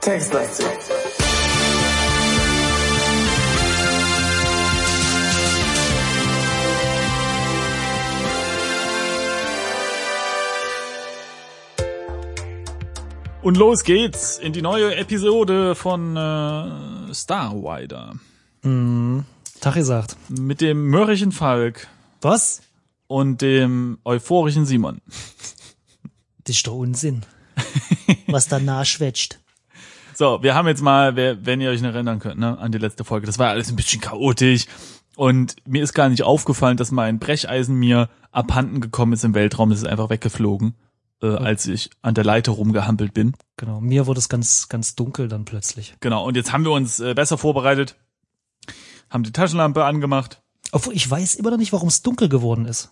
Textlastig. Und los geht's in die neue Episode von äh, Starwider. Tag gesagt. Mit dem mürrischen Falk Was? und dem euphorischen Simon. Das ist doch Unsinn. Was danach schwätzt. So, wir haben jetzt mal, wenn ihr euch noch erinnern könnt, ne, an die letzte Folge. Das war alles ein bisschen chaotisch. Und mir ist gar nicht aufgefallen, dass mein Brecheisen mir abhanden gekommen ist im Weltraum. Das ist einfach weggeflogen, äh, als ich an der Leiter rumgehampelt bin. Genau. Mir wurde es ganz, ganz dunkel dann plötzlich. Genau. Und jetzt haben wir uns äh, besser vorbereitet, haben die Taschenlampe angemacht. Obwohl ich weiß immer noch nicht, warum es dunkel geworden ist.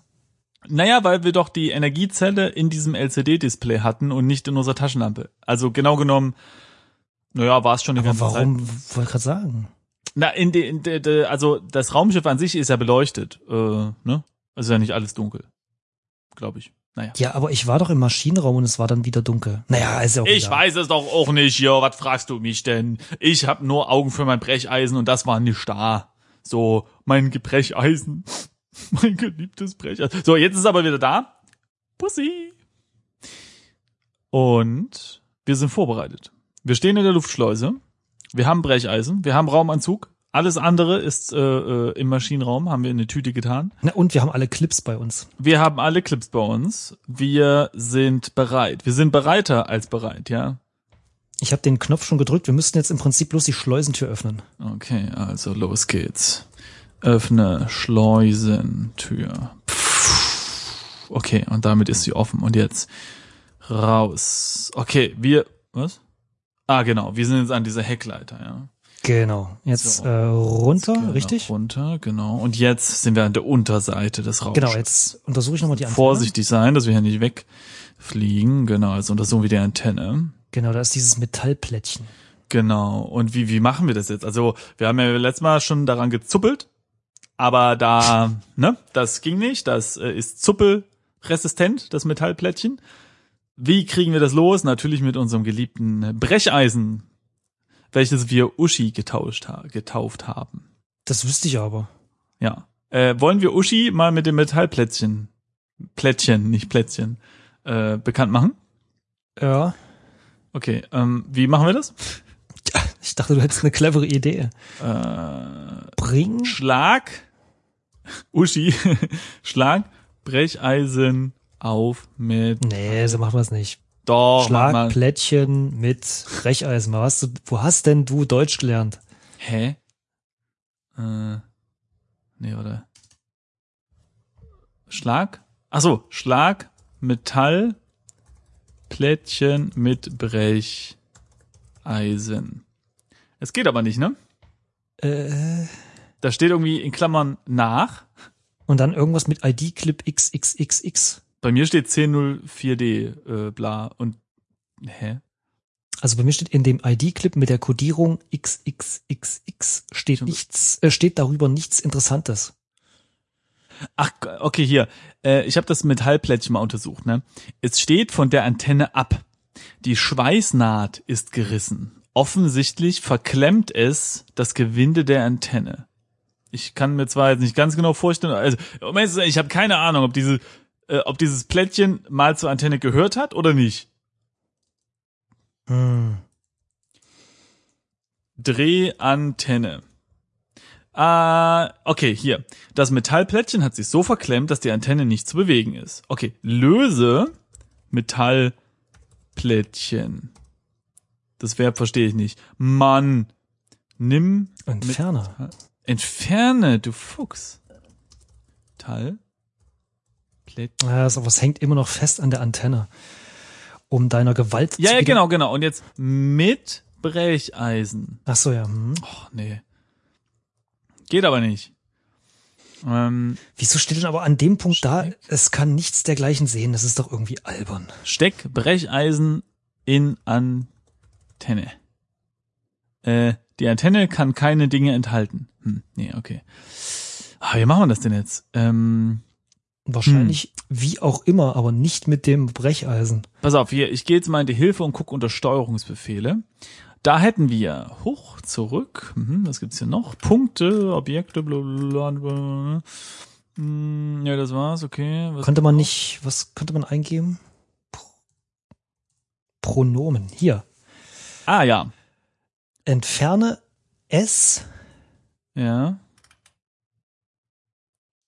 Naja, weil wir doch die Energiezelle in diesem LCD-Display hatten und nicht in unserer Taschenlampe. Also genau genommen, naja, war es schon die Aber ganze Zeit. warum, wollte gerade sagen. Na, in de, in de, de, also das Raumschiff an sich ist ja beleuchtet, äh, ne? Also ist ja nicht alles dunkel, glaube ich. Naja. Ja, aber ich war doch im Maschinenraum und es war dann wieder dunkel. Naja, ist ja auch Ich egal. weiß es doch auch nicht, ja, was fragst du mich denn? Ich hab nur Augen für mein Brecheisen und das war nicht da. So, mein Gebrecheisen. Mein geliebtes Brecheisen. So, jetzt ist aber wieder da. Pussy. Und wir sind vorbereitet. Wir stehen in der Luftschleuse. Wir haben Brecheisen. Wir haben Raumanzug. Alles andere ist äh, äh, im Maschinenraum, haben wir in eine Tüte getan. Na, und wir haben alle Clips bei uns. Wir haben alle Clips bei uns. Wir sind bereit. Wir sind bereiter als bereit, ja. Ich habe den Knopf schon gedrückt. Wir müssten jetzt im Prinzip bloß die Schleusentür öffnen. Okay, also los geht's. Öffne Schleusentür. Okay, und damit ist sie offen. Und jetzt raus. Okay, wir. Was? Ah, genau. Wir sind jetzt an dieser Heckleiter, ja. Genau. Jetzt So. äh, runter, Genau, richtig? Runter, genau. Und jetzt sind wir an der Unterseite des Raums. Genau, jetzt untersuche ich nochmal die Antenne. Vorsichtig sein, dass wir hier nicht wegfliegen. Genau, also untersuchen wir die Antenne. Genau, da ist dieses Metallplättchen. Genau. Und wie, wie machen wir das jetzt? Also, wir haben ja letztes Mal schon daran gezuppelt, aber da, ne, das ging nicht. Das äh, ist zuppelresistent, das Metallplättchen. Wie kriegen wir das los? Natürlich mit unserem geliebten Brecheisen, welches wir Uschi getauscht getauft haben. Das wüsste ich aber. Ja. Äh, wollen wir Uschi mal mit dem Metallplättchen, Plättchen, nicht Plättchen, äh, bekannt machen? Ja. Okay, ähm, wie machen wir das? Ich dachte, du hättest eine clevere Idee. Äh, Bring. Schlag, Uschi, Schlag, Brecheisen auf mit, Nee, so machen wir es nicht. doch, mach mal. Schlagplättchen mit Brecheisen. Was hast du, wo hast denn du Deutsch gelernt? Hä? Äh, nee, warte. Schlag? Ach so, Schlag, Metall, Plättchen mit Brecheisen. Es geht aber nicht, ne? Äh, Da steht irgendwie in Klammern nach. und dann irgendwas mit ID-Clip XXXX. Bei mir steht 1004D, äh, bla. Und, hä? Also bei mir steht in dem ID-Clip mit der Kodierung XXXX steht nichts, äh, steht darüber nichts Interessantes. Ach, okay, hier. Äh, ich habe das Metallplättchen mal untersucht. Ne? Es steht von der Antenne ab. Die Schweißnaht ist gerissen. Offensichtlich verklemmt es das Gewinde der Antenne. Ich kann mir zwar jetzt nicht ganz genau vorstellen, also ich habe keine Ahnung, ob diese, äh, ob dieses Plättchen mal zur Antenne gehört hat oder nicht. Hm. Drehantenne. Ah, okay, hier. Das Metallplättchen hat sich so verklemmt, dass die Antenne nicht zu bewegen ist. Okay, löse Metallplättchen. Das Verb verstehe ich nicht. Mann, nimm, Entferner. entferne, du Fuchs. Metall. Plättchen. Ja, also, aber es hängt immer noch fest an der Antenne. Um deiner Gewalt Ja, zu ja, genau, genau. Und jetzt mit Brecheisen. Ach so, ja. Hm. Och, nee. Geht aber nicht. Ähm, Wieso steht denn aber an dem Punkt da, es kann nichts dergleichen sehen? Das ist doch irgendwie albern. Steck Brecheisen in Antenne. Äh, die Antenne kann keine Dinge enthalten. Hm, nee, okay. Ah, wie machen wir das denn jetzt? Ähm, Wahrscheinlich wie auch immer, aber nicht mit dem Brecheisen. pass auf, hier, ich gehe jetzt mal in die Hilfe und gucke unter Steuerungsbefehle. Da hätten wir hoch, zurück, mhm, was gibt's hier noch? Punkte, Objekte, blablabla. Hm, Ja, das war's, okay. Was Könnte man nicht, was könnte man eingeben? Pro Pronomen. Hier. Ah, ja. Entferne S Ja.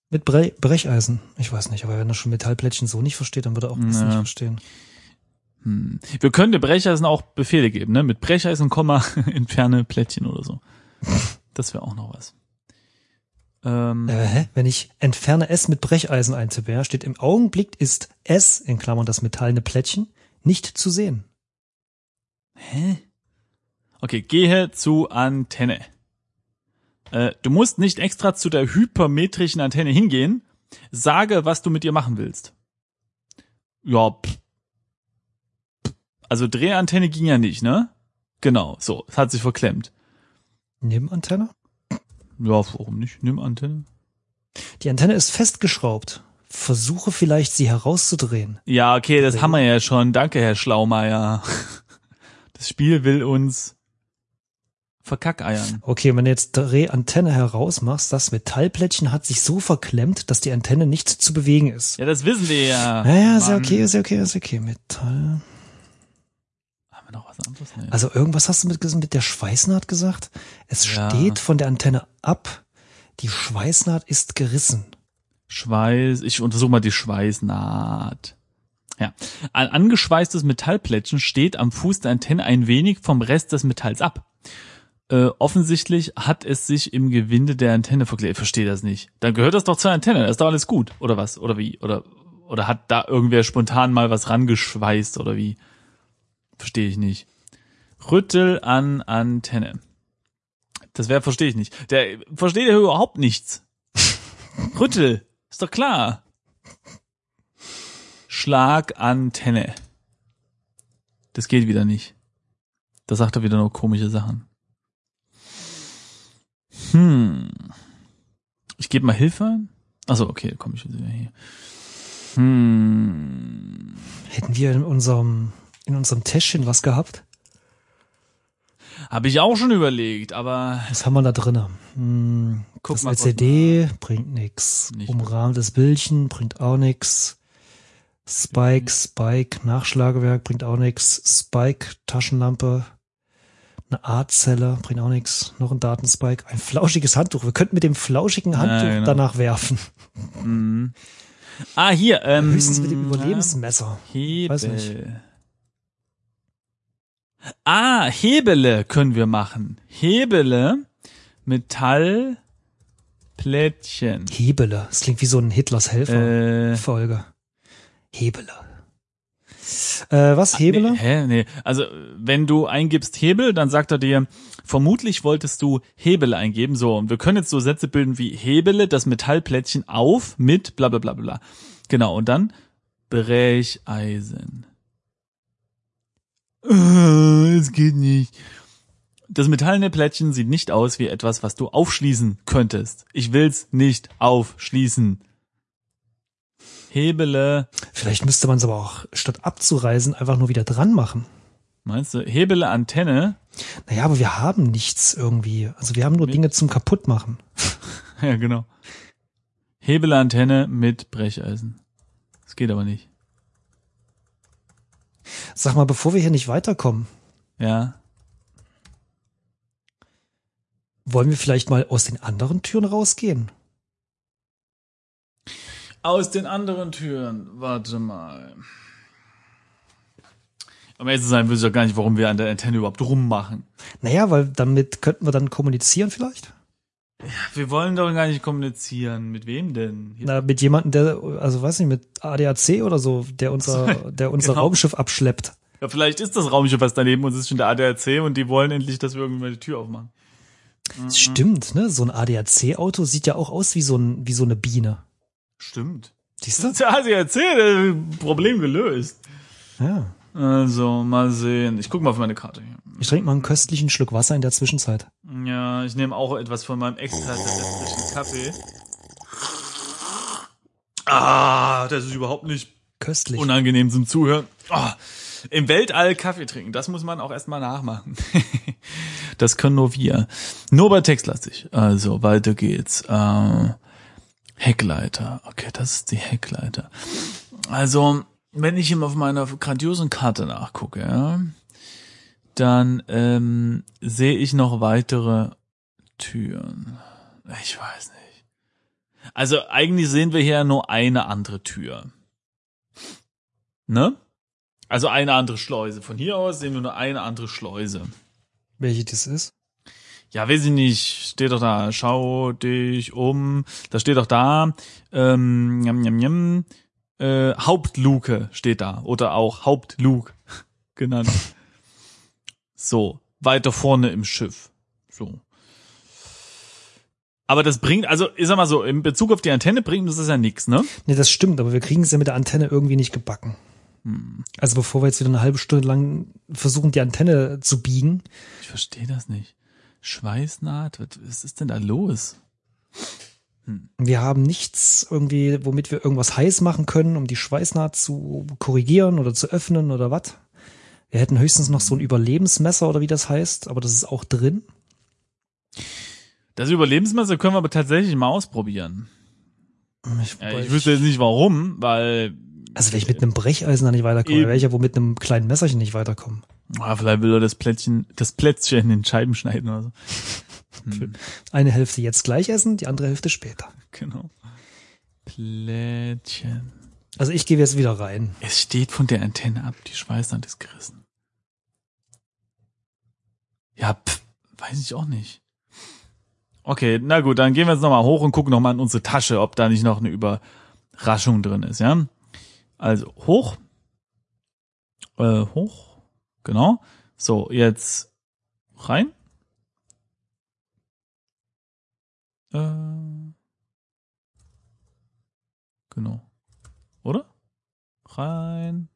mit Bre Brecheisen. Ich weiß nicht, aber wenn er schon Metallplättchen so nicht versteht, dann wird er auch das Ja. nicht verstehen. Hm. Wir können dem Brecheisen auch Befehle geben, ne? Mit Brecheisen, Komma, entferne Plättchen oder so. Das wäre auch noch was. Ähm, Äh, hä? Wenn ich entferne S mit Brecheisen eintippe, steht im Augenblick ist S, in Klammern das metallene Plättchen, nicht zu sehen. Hä? Okay, gehe zu Antenne. Äh, du musst nicht extra zu der hypermetrischen Antenne hingehen. Sage, was du mit ihr machen willst. Ja, pff. Also Drehantenne ging ja nicht, ne? Genau, so, es hat sich verklemmt. Nebenantenne? Ja, warum nicht? Nimm Antenne. Die Antenne ist festgeschraubt. Versuche vielleicht, sie herauszudrehen. Ja, okay, das haben wir ja schon. Danke, Herr Schlaumeier. Das Spiel will uns verkackeiern. Okay, wenn du jetzt Drehantenne herausmachst, das Metallplättchen hat sich so verklemmt, dass die Antenne nicht zu bewegen ist. Ja, das wissen wir ja. Naja, ist ja Mann. okay, ist ja okay, ist ja okay. Metall. Noch was anderes? Nee. Also irgendwas hast du mit, mit der Schweißnaht gesagt? Es Ja. steht von der Antenne ab. Die Schweißnaht ist gerissen. Schweiß, ich untersuche mal die Schweißnaht. Ja. Ein angeschweißtes Metallplättchen steht am Fuß der Antenne ein wenig vom Rest des Metalls ab. Äh, offensichtlich hat es sich im Gewinde der Antenne verklebt. Ich verstehe das nicht. Dann gehört das doch zur Antenne. Das ist doch alles gut. Oder was? Oder wie? Oder, oder hat da irgendwer spontan mal was rangeschweißt oder wie? Verstehe ich nicht. Rüttel an Antenne. Das wäre, verstehe ich nicht. Der versteht ja überhaupt nichts. Rüttel, ist doch klar. Schlagantenne. Das geht wieder nicht. Da sagt er wieder nur komische Sachen. Hm. Ich gebe mal Hilfe ein. Achso, okay, komm ich wieder hier. Hm. Hätten wir in unserem, in unserem Täschchen was gehabt? Habe ich auch schon überlegt, aber Was haben wir da drinne? Hm, Guck das mal LCD bringt nix. Umrahmtes Bildchen bringt auch nix. Spike, Spike, Nachschlagewerk bringt auch nix. Spike, Taschenlampe, eine A-Zelle bringt auch nix. Noch ein Datenspike, ein flauschiges Handtuch. Wir könnten mit dem flauschigen Handtuch genau. danach werfen. hm. Ah, hier. Ähm, Höchstens mit dem Überlebensmesser. Hebel. Weiß nicht. Ah, Hebele können wir machen. Hebele, Metall, Plättchen. Hebele. Das klingt wie so ein Hitlers Helfer. Äh, Folge. Hebele. Äh, was? Hebele? Nee, hä? Nee. Also, wenn du eingibst Hebel, dann sagt er dir, vermutlich wolltest du Hebele eingeben. So, und wir können jetzt so Sätze bilden wie Hebele das Metallplättchen auf mit bla bla bla bla. Genau, und dann Brecheisen. Äh, Es geht nicht. Das metallene Plättchen sieht nicht aus wie etwas, was du aufschließen könntest. Ich will's nicht aufschließen. Hebele, Vielleicht müsste man es aber auch statt abzureisen einfach nur wieder dran machen. meinst du? Hebele Antenne? Naja, aber wir haben nichts irgendwie. Also wir haben nur Nee. Dinge zum Kaputtmachen. Ja, genau. Hebelantenne mit Brecheisen. Das geht aber nicht. Sag mal, bevor wir hier nicht weiterkommen, Ja. wollen wir vielleicht mal aus den anderen Türen rausgehen? Aus den anderen Türen. Warte mal. Um ehrlich zu sein, wüsste ich doch gar nicht, warum wir an der Antenne überhaupt rummachen. Naja, weil damit könnten wir dann kommunizieren vielleicht. Wir wollen doch gar nicht kommunizieren. Mit wem denn? Na, mit jemandem, der, also weiß nicht, mit ADAC oder so, der unser, der unser Genau. Raumschiff abschleppt. Ja, vielleicht ist das Raumschiff, was daneben uns ist, schon der ADAC und die wollen endlich, dass wir irgendwie mal die Tür aufmachen. Das Stimmt, ne? So ein ADAC-Auto sieht ja auch aus wie so ein, wie so eine Biene. Stimmt. Siehst Das du? ist der ADAC, das Problem gelöst. Ja. Also, mal sehen. Ich guck mal auf meine Karte hier. Ich trinke mal einen köstlichen Schluck Wasser in der Zwischenzeit. Ja, ich nehme auch etwas von meinem extra terrestrischen Kaffee. Ah, das ist überhaupt nicht Köstlich. unangenehm zum Zuhören. Ah, Im Weltall Kaffee trinken, das muss man auch erstmal nachmachen. das können nur wir. Nur bei textlastig. Also, weiter geht's. Äh, Heckleiter. Okay, das ist die Heckleiter. Also, wenn ich immer auf meiner grandiosen Karte nachgucke, ja, dann ähm, sehe ich noch weitere Türen. Ich weiß nicht. Also eigentlich sehen wir hier nur eine andere Tür. Ne? Also eine andere Schleuse. Von hier aus sehen wir nur eine andere Schleuse. Welche das ist? Ja, weiß ich nicht. Steht doch da. Schau dich um. Da steht doch da. Ähm, njam, njam, njam, äh, Hauptluke steht da. Oder auch Hauptluke genannt. So. Weiter vorne im Schiff. So. Aber das bringt, also ich sag mal so, in Bezug auf die Antenne bringt uns das ja nichts, ne? Nee, das stimmt, aber wir kriegen es ja mit der Antenne irgendwie nicht gebacken. Also bevor wir jetzt wieder eine halbe Stunde lang versuchen, die Antenne zu biegen. Ich verstehe das nicht. Schweißnaht, was was ist denn da los? Wir haben nichts irgendwie, womit wir irgendwas heiß machen können, um die Schweißnaht zu korrigieren oder zu öffnen oder was. Wir hätten höchstens noch so ein Überlebensmesser oder wie das heißt, aber das ist auch drin. Das Überlebensmesser können wir aber tatsächlich mal ausprobieren. Ich, Ja, ich wüsste jetzt nicht warum, weil also wenn ich mit einem Brecheisen da nicht weiterkomme, werde ich ja wohl mit einem kleinen Messerchen nicht weiterkommen. ah, vielleicht will er das Plättchen, das Plätzchen in den Scheiben schneiden oder so. Eine Hälfte jetzt gleich essen, die andere Hälfte später. Genau. Plättchen. Also ich gehe jetzt wieder rein. Es steht von der Antenne ab, die Schweißnaht ist gerissen. Ja, pff, weiß ich auch nicht. Okay, na gut, dann gehen wir jetzt nochmal hoch und gucken nochmal in unsere Tasche, ob da nicht noch eine Überraschung drin ist, ja? Also hoch. Äh, hoch. Genau. So, jetzt rein. Äh, genau. Oder? Rein.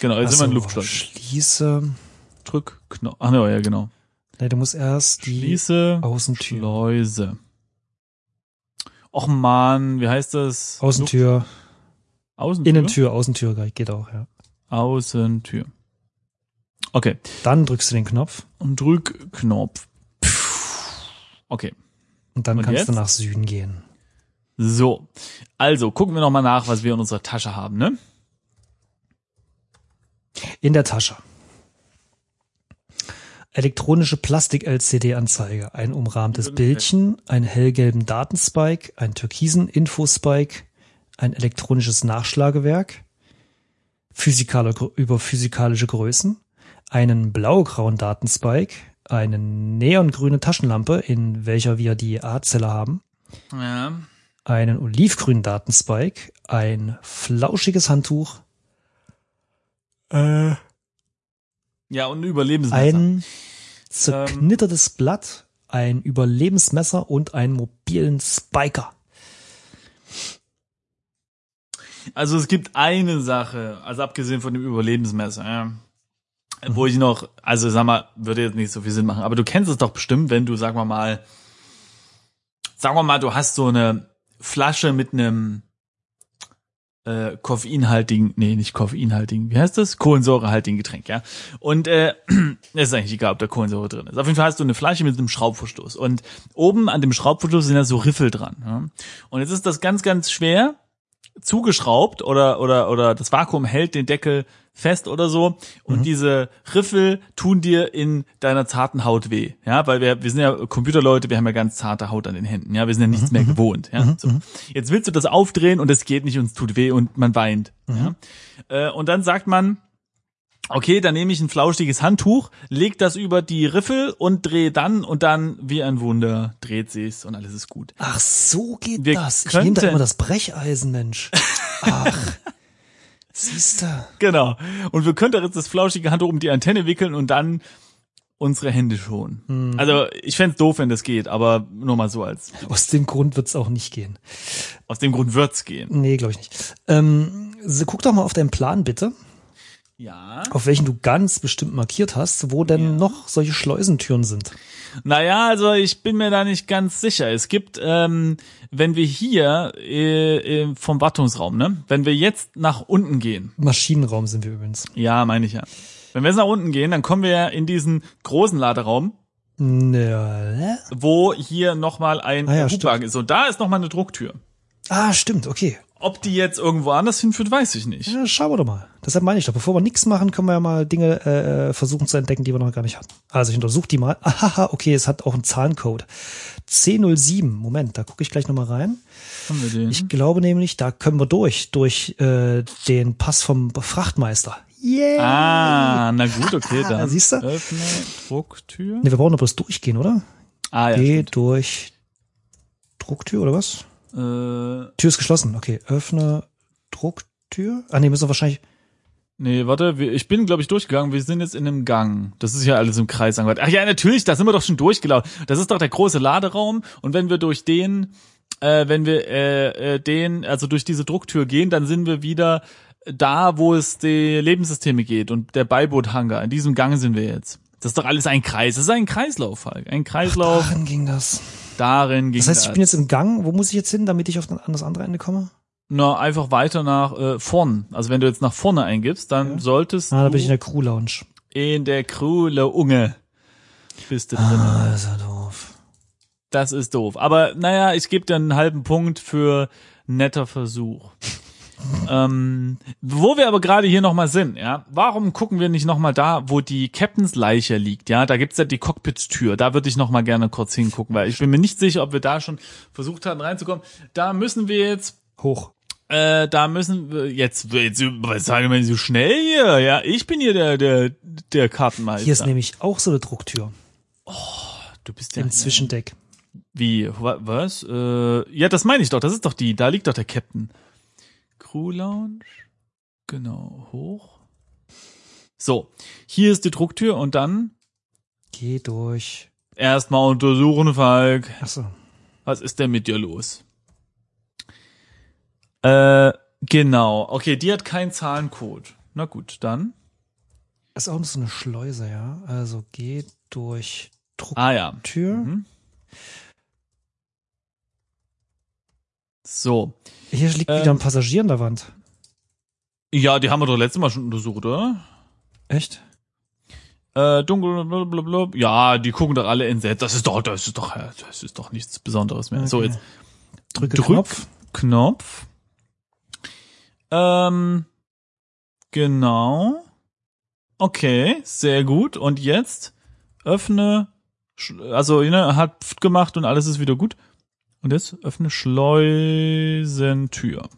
Genau, jetzt sind wir in Ach so, Luftschleuse. Schließe. Drück, Knopf. Ach ne, ja, genau. Nee, du musst erst die Schließe Außentür. Schleuse. Och man, wie heißt das? Außentür, Luft- Außentür? Innentür, Außentür geht auch, ja. Außentür. Okay. Dann drückst du den Knopf Und drück Knopf. Okay. und dann Und kannst jetzt? du nach Süden gehen. So. Also, gucken wir nochmal nach, was wir in unserer Tasche haben, ne? In der Tasche. Elektronische Plastik-LCD-Anzeige, ein umrahmtes Bildchen, einen hellgelben Datenspike, einen türkisen Infospike, ein elektronisches Nachschlagewerk, physikale, über physikalische Größen, einen blaugrauen Datenspike, eine neongrüne Taschenlampe, in welcher wir die A-Zelle haben, Ja. einen olivgrünen Datenspike, ein flauschiges Handtuch, äh, Ja, und ein Überlebensmesser. ein zerknittertes Blatt, ein Überlebensmesser und einen mobilen Spiker. Also es gibt eine Sache, also abgesehen von dem Überlebensmesser, ja, wo ich noch, also sag mal, würde jetzt nicht so viel Sinn machen, aber du kennst es doch bestimmt, wenn du, sagen wir mal, sagen wir mal, du hast so eine Flasche mit einem äh, koffeinhaltigen, nee, nicht koffeinhaltigen, wie heißt das? Kohlensäurehaltigen Getränk, ja. Und äh, es ist eigentlich egal, ob da Kohlensäure drin ist. Auf jeden Fall hast du eine Flasche mit einem Schraubverschluss und oben an dem Schraubverschluss sind da so Riffel dran. Ja? Und jetzt ist das ganz, ganz schwer zugeschraubt oder oder oder das Vakuum hält den Deckel fest oder so. Und diese Riffel tun dir in deiner zarten Haut weh, ja, weil wir wir sind ja Computerleute, wir haben ja ganz zarte Haut an den Händen, ja, wir sind ja nichts mehr gewohnt, ja. So. Jetzt willst du das aufdrehen und es geht nicht und es tut weh und man weint, ja. Äh, und dann sagt man Okay, dann nehme ich ein flauschiges Handtuch, leg das über die Riffel und drehe dann und dann wie ein Wunder dreht sich's und alles ist gut. Ach, so geht Wir das. Ich nehme da immer das Brecheisen, Mensch. Ach, siehst du. Genau. Und wir könnten jetzt das flauschige Handtuch um die Antenne wickeln und dann unsere Hände schonen. Also ich fänd's doof, wenn das geht, aber nur mal so als Aus dem Grund wird's auch nicht gehen. aus dem Grund wird's gehen. Nee, glaube ich nicht. Ähm, so, guck doch mal auf deinen Plan, bitte. Ja. auf welchen du ganz bestimmt markiert hast, wo denn Ja. noch solche Schleusentüren sind. Naja, also ich bin mir da nicht ganz sicher. Es gibt, ähm, wenn wir hier äh, äh, vom Wartungsraum, ne, wenn wir jetzt nach unten gehen, Maschinenraum sind wir übrigens. ja, meine ich ja. Wenn wir jetzt nach unten gehen, dann kommen wir ja in diesen großen Laderaum, Ne, wo hier nochmal ein Ah ja, Hubwagen ist. Und da ist nochmal eine Drucktür. Ah, stimmt, okay. Ob die jetzt irgendwo anders hinführt, weiß ich nicht. Ja, schauen wir doch mal. Deshalb meine ich doch, bevor wir nichts machen, können wir ja mal Dinge äh, versuchen zu entdecken, die wir noch gar nicht hatten. Also ich untersuche die mal. Ahaha, okay, es hat auch einen Zahlencode. C07, Moment, da gucke ich gleich nochmal rein. Haben wir den? Ich glaube nämlich, da können wir durch, durch äh, den Pass vom Frachtmeister. Yeah! ah, na gut, okay, dann. Siehst du? Öffne Drucktür. Ne, wir brauchen doch bloß durchgehen, oder? Ah, ja. Geh stimmt. durch Drucktür, oder was? Äh, Tür ist geschlossen. Okay, öffne Drucktür. Ah, nee, müssen wir wahrscheinlich. Nee, warte, wir, ich bin, glaube ich, durchgegangen. Wir sind jetzt in einem Gang. Das ist ja alles im Kreis angehört. Ach ja, natürlich, da sind wir doch schon durchgelaufen. Das ist doch der große Laderaum. Und wenn wir durch den, äh, wenn wir äh, äh, den, also durch diese Drucktür gehen, dann sind wir wieder da, wo es die Lebenssysteme geht und der Beiboothangar. In diesem Gang sind wir jetzt. Das ist doch alles ein Kreis. Das ist ein Kreislauf, Falk. Ein Kreislauf. Darin ging das. Darin ging Das heißt, ich bin jetzt im Gang. Wo muss ich jetzt hin, damit ich auf an das andere Ende komme? Na, einfach weiter nach äh, vorn. Also wenn du jetzt nach vorne eingibst, dann Ja. solltest Ah, da du bin ich in der Crew Lounge. in der Krule Unge bist du drin. Ah, das ist ja doof. Das ist doof. Aber naja, ich gebe dir einen halben Punkt für netter Versuch. Ähm, wo wir aber gerade hier nochmal sind, ja, warum gucken wir nicht nochmal da, wo die Captains Leiche liegt, ja, da gibt's ja die Cockpit-Tür, da würde ich nochmal gerne kurz hingucken, weil ich bin mir nicht sicher, ob wir da schon versucht hatten reinzukommen. Da müssen wir jetzt Hoch. äh, da müssen wir jetzt, jetzt was sagen wir so schnell hier? Ja, ich bin hier der der der Kartenmeister. Hier ist nämlich auch so eine Drucktür du bist ja im Zwischendeck. Wie wa- was? Äh, ja, das meine ich doch. Das ist doch die. Da liegt doch der Captain. Crew Lounge. Genau hoch. So, hier ist die Drucktür und dann Geh durch. erstmal untersuchen, Falk. Achso. Was ist denn mit dir los? Äh, genau. Okay, die hat keinen Zahlencode. Na gut, dann. Ist auch so eine Schleuse, ja. Also geh durch Ah ja. Drucktür. Mhm. So. Hier liegt Ähm. wieder ein Passagier an der Wand. Ja, die haben wir doch letztes Mal schon untersucht, oder? Echt? Äh, dunkel, blablabla. Ja, die gucken doch alle entsetzt. Das ist doch, das ist doch, das ist doch nichts Besonderes mehr. So, Okay. jetzt Drücke Drück. Knopf. Knopf. Ähm, genau. Okay, sehr gut. Und jetzt öffne, also ne, hat Pft gemacht und alles ist wieder gut. Und jetzt öffne Schleusentür.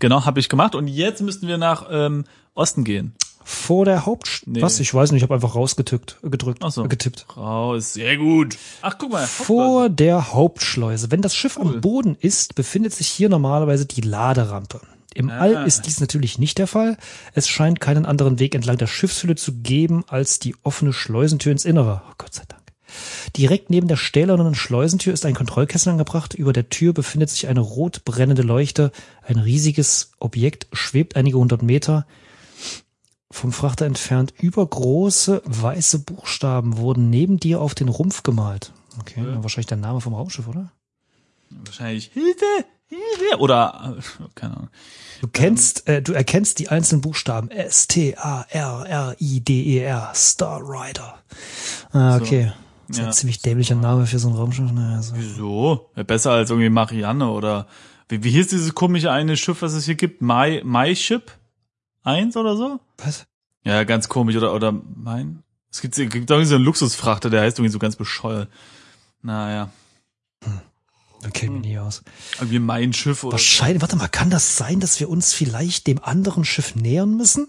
Genau, habe ich gemacht. Und jetzt müssten wir nach ähm, Osten gehen. Vor der Haupt... Nee. Was? Ich weiß nicht, ich habe einfach rausgetippt, gedrückt, Ach so. getippt. Raus, sehr gut. Ach, guck mal. Vor der Hauptschleuse. Wenn das Schiff Cool. am Boden ist, befindet sich hier normalerweise die Laderampe. Im Ah. All ist dies natürlich nicht der Fall. Es scheint keinen anderen Weg entlang der Schiffshülle zu geben als die offene Schleusentür ins Innere. Oh Gott sei Dank. Direkt neben der stählernen Schleusentür ist ein Kontrollkessel angebracht. Über der Tür befindet sich eine rot brennende Leuchte. Ein riesiges Objekt schwebt einige hundert Meter vom Frachter entfernt. Übergroße weiße Buchstaben wurden neben dir auf den Rumpf gemalt. Okay, Ja. wahrscheinlich der Name vom Raumschiff, oder? Wahrscheinlich Hilfe, Hilfe. Oder, äh, keine Ahnung. Du kennst, äh, du erkennst die einzelnen Buchstaben. S-T-A-R-R-I-D-E-R. E Star Rider. Ah, So. Das ist Ja. ein ziemlich dämlicher Name für so ein Raumschiff. Naja, so. Wieso? Ja, besser als irgendwie Marianne oder wie, wie hieß dieses komische eine Schiff, was es hier gibt? My, My Ship? Eins oder so? Was? Ja, ganz komisch. Oder, oder mein? Es gibt, es gibt irgendwie so einen Luxusfrachter, der heißt irgendwie so ganz bescheuert. Naja, Da kenne ich mich nie aus. irgendwie mein Schiff oder Wahrscheinlich, warte mal, kann das sein, dass wir uns vielleicht dem anderen Schiff nähern müssen?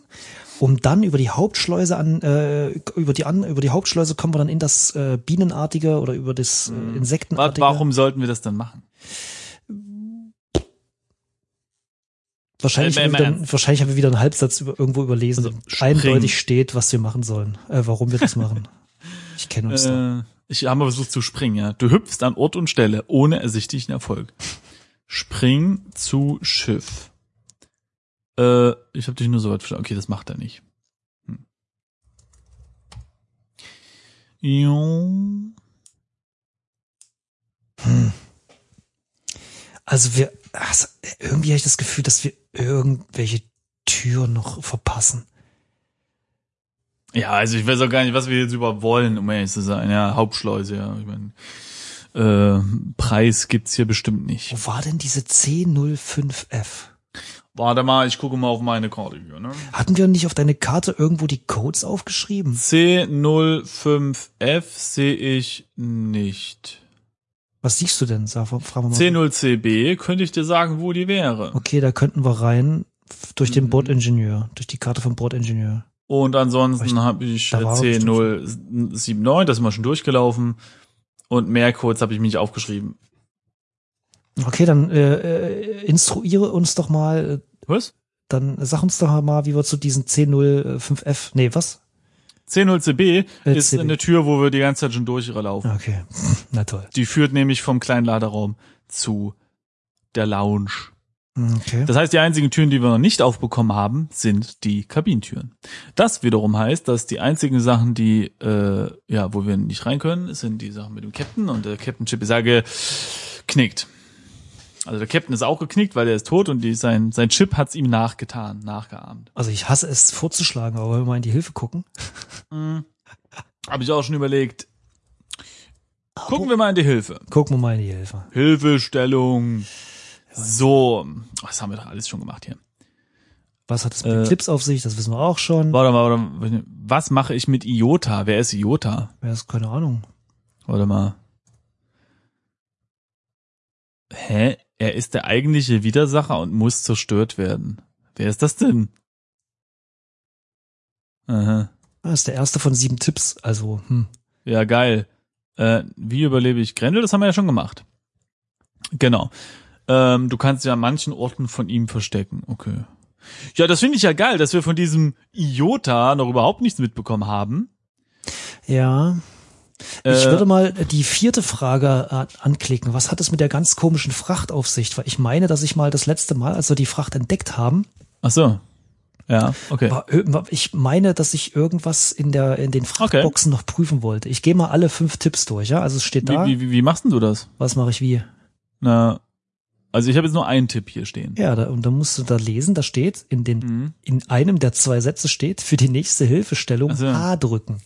Um dann über die Hauptschleuse an, äh, über die an, über die Hauptschleuse kommen wir dann in das äh, Bienenartige oder über das äh, Wa- Insektenartige. Warum sollten wir das dann machen? Wahrscheinlich, Äh, haben wir wieder, wahrscheinlich haben wir wieder einen Halbsatz über, irgendwo überlesen, Also, eindeutig steht, was wir machen sollen, äh, warum wir das machen. Ich kenne uns da. Äh, ich habe versucht zu springen, ja. Du hüpfst an Ort und Stelle ohne ersichtlichen Erfolg. Spring zu Schiff. Äh, ich habe dich nur so weit verstanden. Okay, das macht er nicht. Hm. Jo. Also wir, also irgendwie habe ich das Gefühl, dass wir irgendwelche Türen noch verpassen. Ja, also ich weiß auch gar nicht, was wir jetzt überhaupt wollen, um ehrlich zu sein. Ja, Hauptschleuse, ja. Ich mein, äh, Preis gibt's hier bestimmt nicht. Wo war denn diese C05F? Warte mal, ich gucke mal auf meine Karte hier, ne? Hatten wir nicht auf deine Karte irgendwo die Codes aufgeschrieben? C05F sehe ich nicht. Was siehst du denn? Sag, frag mal. C0CB könnte ich dir sagen, wo die wäre. Okay, da könnten wir rein durch den Mhm. Bordingenieur, durch die Karte vom Bordingenieur. Und ansonsten Ich- habe ich da war äh, C079, das ist mal schon durchgelaufen. Und mehr Codes habe ich mir nicht aufgeschrieben. Okay, dann äh, äh, instruiere uns doch mal, äh, Was? dann sag uns doch mal, wie wir zu diesen C05F, nee, was? C0CB Äh, ist CB. eine Tür, wo wir die ganze Zeit schon durchlaufen. Okay, na toll. Die führt nämlich vom kleinen Laderaum zu der Lounge. Okay. Das heißt, die einzigen Türen, die wir noch nicht aufbekommen haben, sind die Kabinentüren. Das wiederum heißt, dass die einzigen Sachen, die, äh, ja, wo wir nicht rein können, sind die Sachen mit dem Captain und der Captain-Chip ist ja geknickt. Also der Captain ist auch geknickt, weil er ist tot und die, sein, sein Chip hat's ihm nachgetan, nachgeahmt. Also ich hasse es vorzuschlagen, aber wenn wir mal in die Hilfe gucken. Habe ich auch schon überlegt. Gucken wir mal in die Hilfe. Gucken wir mal in die Hilfe. Hilfestellung. So, was haben wir doch alles schon gemacht hier? Was hat es mit Äh, Clips auf sich? Das wissen wir auch schon. Warte mal, warte mal. Was mache ich mit IOTA? Wer ist IOTA? Wer ist keine Ahnung. Warte mal. Hä? Er ist der eigentliche Widersacher und muss zerstört werden. Wer ist das denn? Aha. Das ist der erste von sieben Tipps. Also, hm. Ja, geil. Äh, wie überlebe ich Grendel? Das haben wir ja schon gemacht. Genau. Ähm, du kannst ja an manchen Orten von ihm verstecken. Okay. Ja, das finde ich ja geil, dass wir von diesem Iota noch überhaupt nichts mitbekommen haben. Ja. Ich Äh, würde mal die vierte Frage äh, anklicken. Was hat es mit der ganz komischen Fracht auf sich? Weil ich meine, dass ich mal das letzte Mal, als wir die Fracht entdeckt haben, Ach so. Ja, okay. ich meine, dass ich irgendwas in der in den Frachtboxen noch prüfen wollte. Ich gehe mal alle fünf Tipps durch, ja? Also es steht da. Wie, wie, wie machst denn du das? Was mache ich wie? Na, also ich habe jetzt nur einen Tipp hier stehen. Ja, da, und dann musst du da lesen, da steht, in den, Mhm. in einem der zwei Sätze steht, für die nächste Hilfestellung Ach so. H drücken.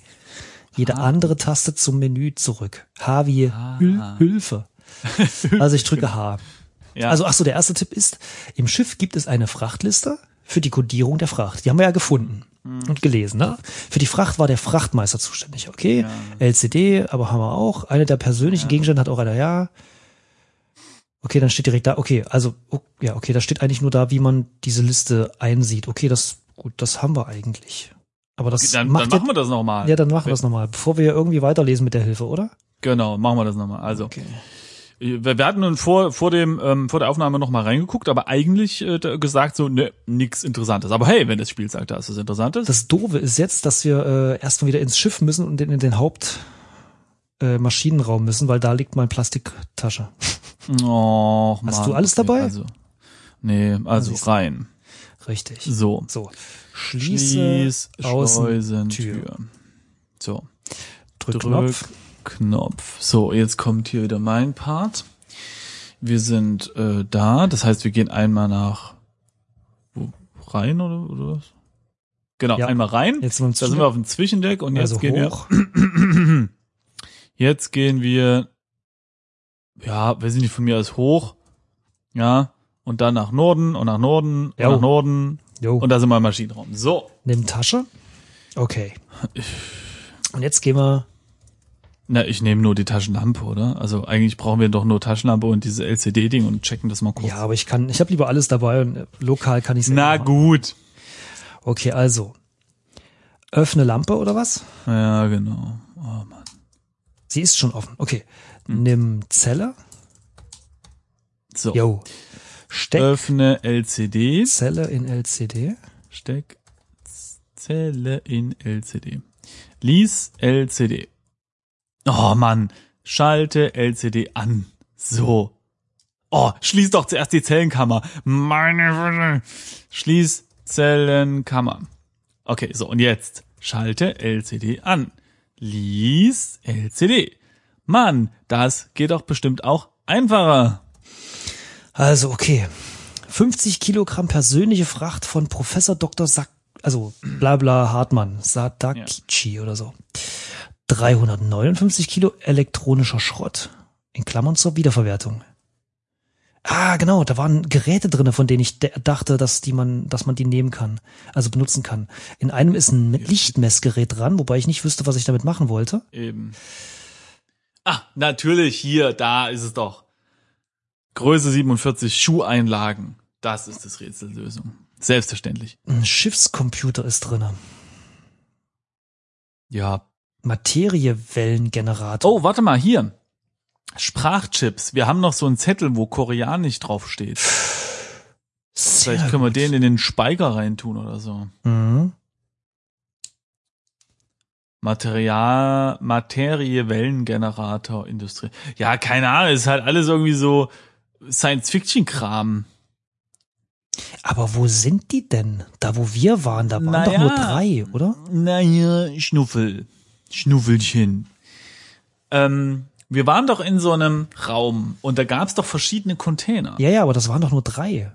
Jede H. andere Taste zum Menü zurück. H wie Ah. Hilfe. Also ich drücke H. Ja. Also ach so, der erste Tipp ist, im Schiff gibt es eine Frachtliste für die Kodierung der Fracht. Die haben wir ja gefunden und gelesen. Ne? Für die Fracht war der Frachtmeister zuständig. Okay, LCD, aber haben wir auch. Eine der persönlichen Gegenstände hat auch einer, ja. Okay, dann steht direkt da, okay, also, oh, ja, okay, da steht eigentlich nur da, wie man diese Liste einsieht. Okay, das, gut, das haben wir eigentlich. Aber das dann, macht dann machen wir das nochmal. ja, dann machen wir das nochmal, bevor wir irgendwie weiterlesen mit der Hilfe, oder? Genau, machen wir das nochmal. Also, Okay. wir, wir hatten nun vor, vor dem, ähm, vor der Aufnahme nochmal reingeguckt, aber eigentlich äh, gesagt so, ne, nix Interessantes. Aber hey, wenn das Spiel sagt, da ist was Interessantes. Das Doofe ist jetzt, dass wir äh, erstmal wieder ins Schiff müssen und in, in den Haupt äh, Maschinenraum müssen, weil da liegt meine Plastiktasche. Och, Hast Mann, du alles dabei? Also, nee, also rein. Richtig. So. So. Schließe, Schließ, Außentür. Schleusentür. So. drück, Knopf. Knopf. So, jetzt kommt hier wieder mein Part. Wir sind äh, da, das heißt, wir gehen einmal nach wo, rein oder, oder was? Genau, Ja. einmal rein. Jetzt sind wir, da sind wir auf dem Zwischendeck und also jetzt gehen hoch. wir jetzt gehen wir ja, weiß ich nicht, von mir aus hoch. Ja, und dann nach Norden und nach Norden und Jo. nach Norden Jo. und da sind wir im Maschinenraum. So. Nimm Tasche. Okay. Und jetzt gehen wir. Na, ich nehme nur die Taschenlampe, oder? Also eigentlich brauchen wir doch nur Taschenlampe und diese LCD-Ding und checken das mal kurz. Ja, aber ich kann, ich habe lieber alles dabei und äh, lokal kann ich Na gut. Okay, also. Öffne Lampe oder was? Ja, genau. Oh Mann. Sie ist schon offen. Okay. Hm. Nimm Zelle. So. Jo. Steck Öffne LCD. Zelle in LCD. Steck Zelle in LCD. Lies LCD. Oh Mann. Schalte LCD an. So. Oh, schließ doch zuerst die Zellenkammer. Meine Güte. Schließ Zellenkammer. Okay, so und jetzt schalte LCD an. Lies LCD. Mann, das geht doch bestimmt auch einfacher. Also, okay. 50 Kilogramm persönliche Fracht von Professor Dr. Sack, also bla bla Hartmann, Sadakichi oder so. 359 Kilo elektronischer Schrott. In Klammern zur Wiederverwertung. Ah, genau, da waren Geräte drinne, von denen ich dachte, dass die man, dass man die nehmen kann, also benutzen kann. In einem ist ein Lichtmessgerät dran, wobei ich nicht wüsste, was ich damit machen wollte. Eben. Ah, natürlich, hier, da ist es doch. Größe 47 Schuheinlagen. Das ist das Rätsellösung. Selbstverständlich. Ein Schiffscomputer ist drinne. Ja. Materiewellengenerator. Oh, warte mal, hier. Sprachchips. Wir haben noch so einen Zettel, wo Koreanisch draufsteht. Sehr Vielleicht können wir gut. den in den Speicher reintun oder so. Mhm. Material, Materiewellengenerator, Industrie. Ja, keine Ahnung, ist halt alles irgendwie so Science-Fiction-Kram. Aber wo sind die denn? Da, wo wir waren, da waren Naja. doch nur drei, oder? Naja, Schnuffel. Schnuffelchen. Ähm, wir waren doch in so einem Raum und da gab's doch verschiedene Container. Ja, ja, aber das waren doch nur drei.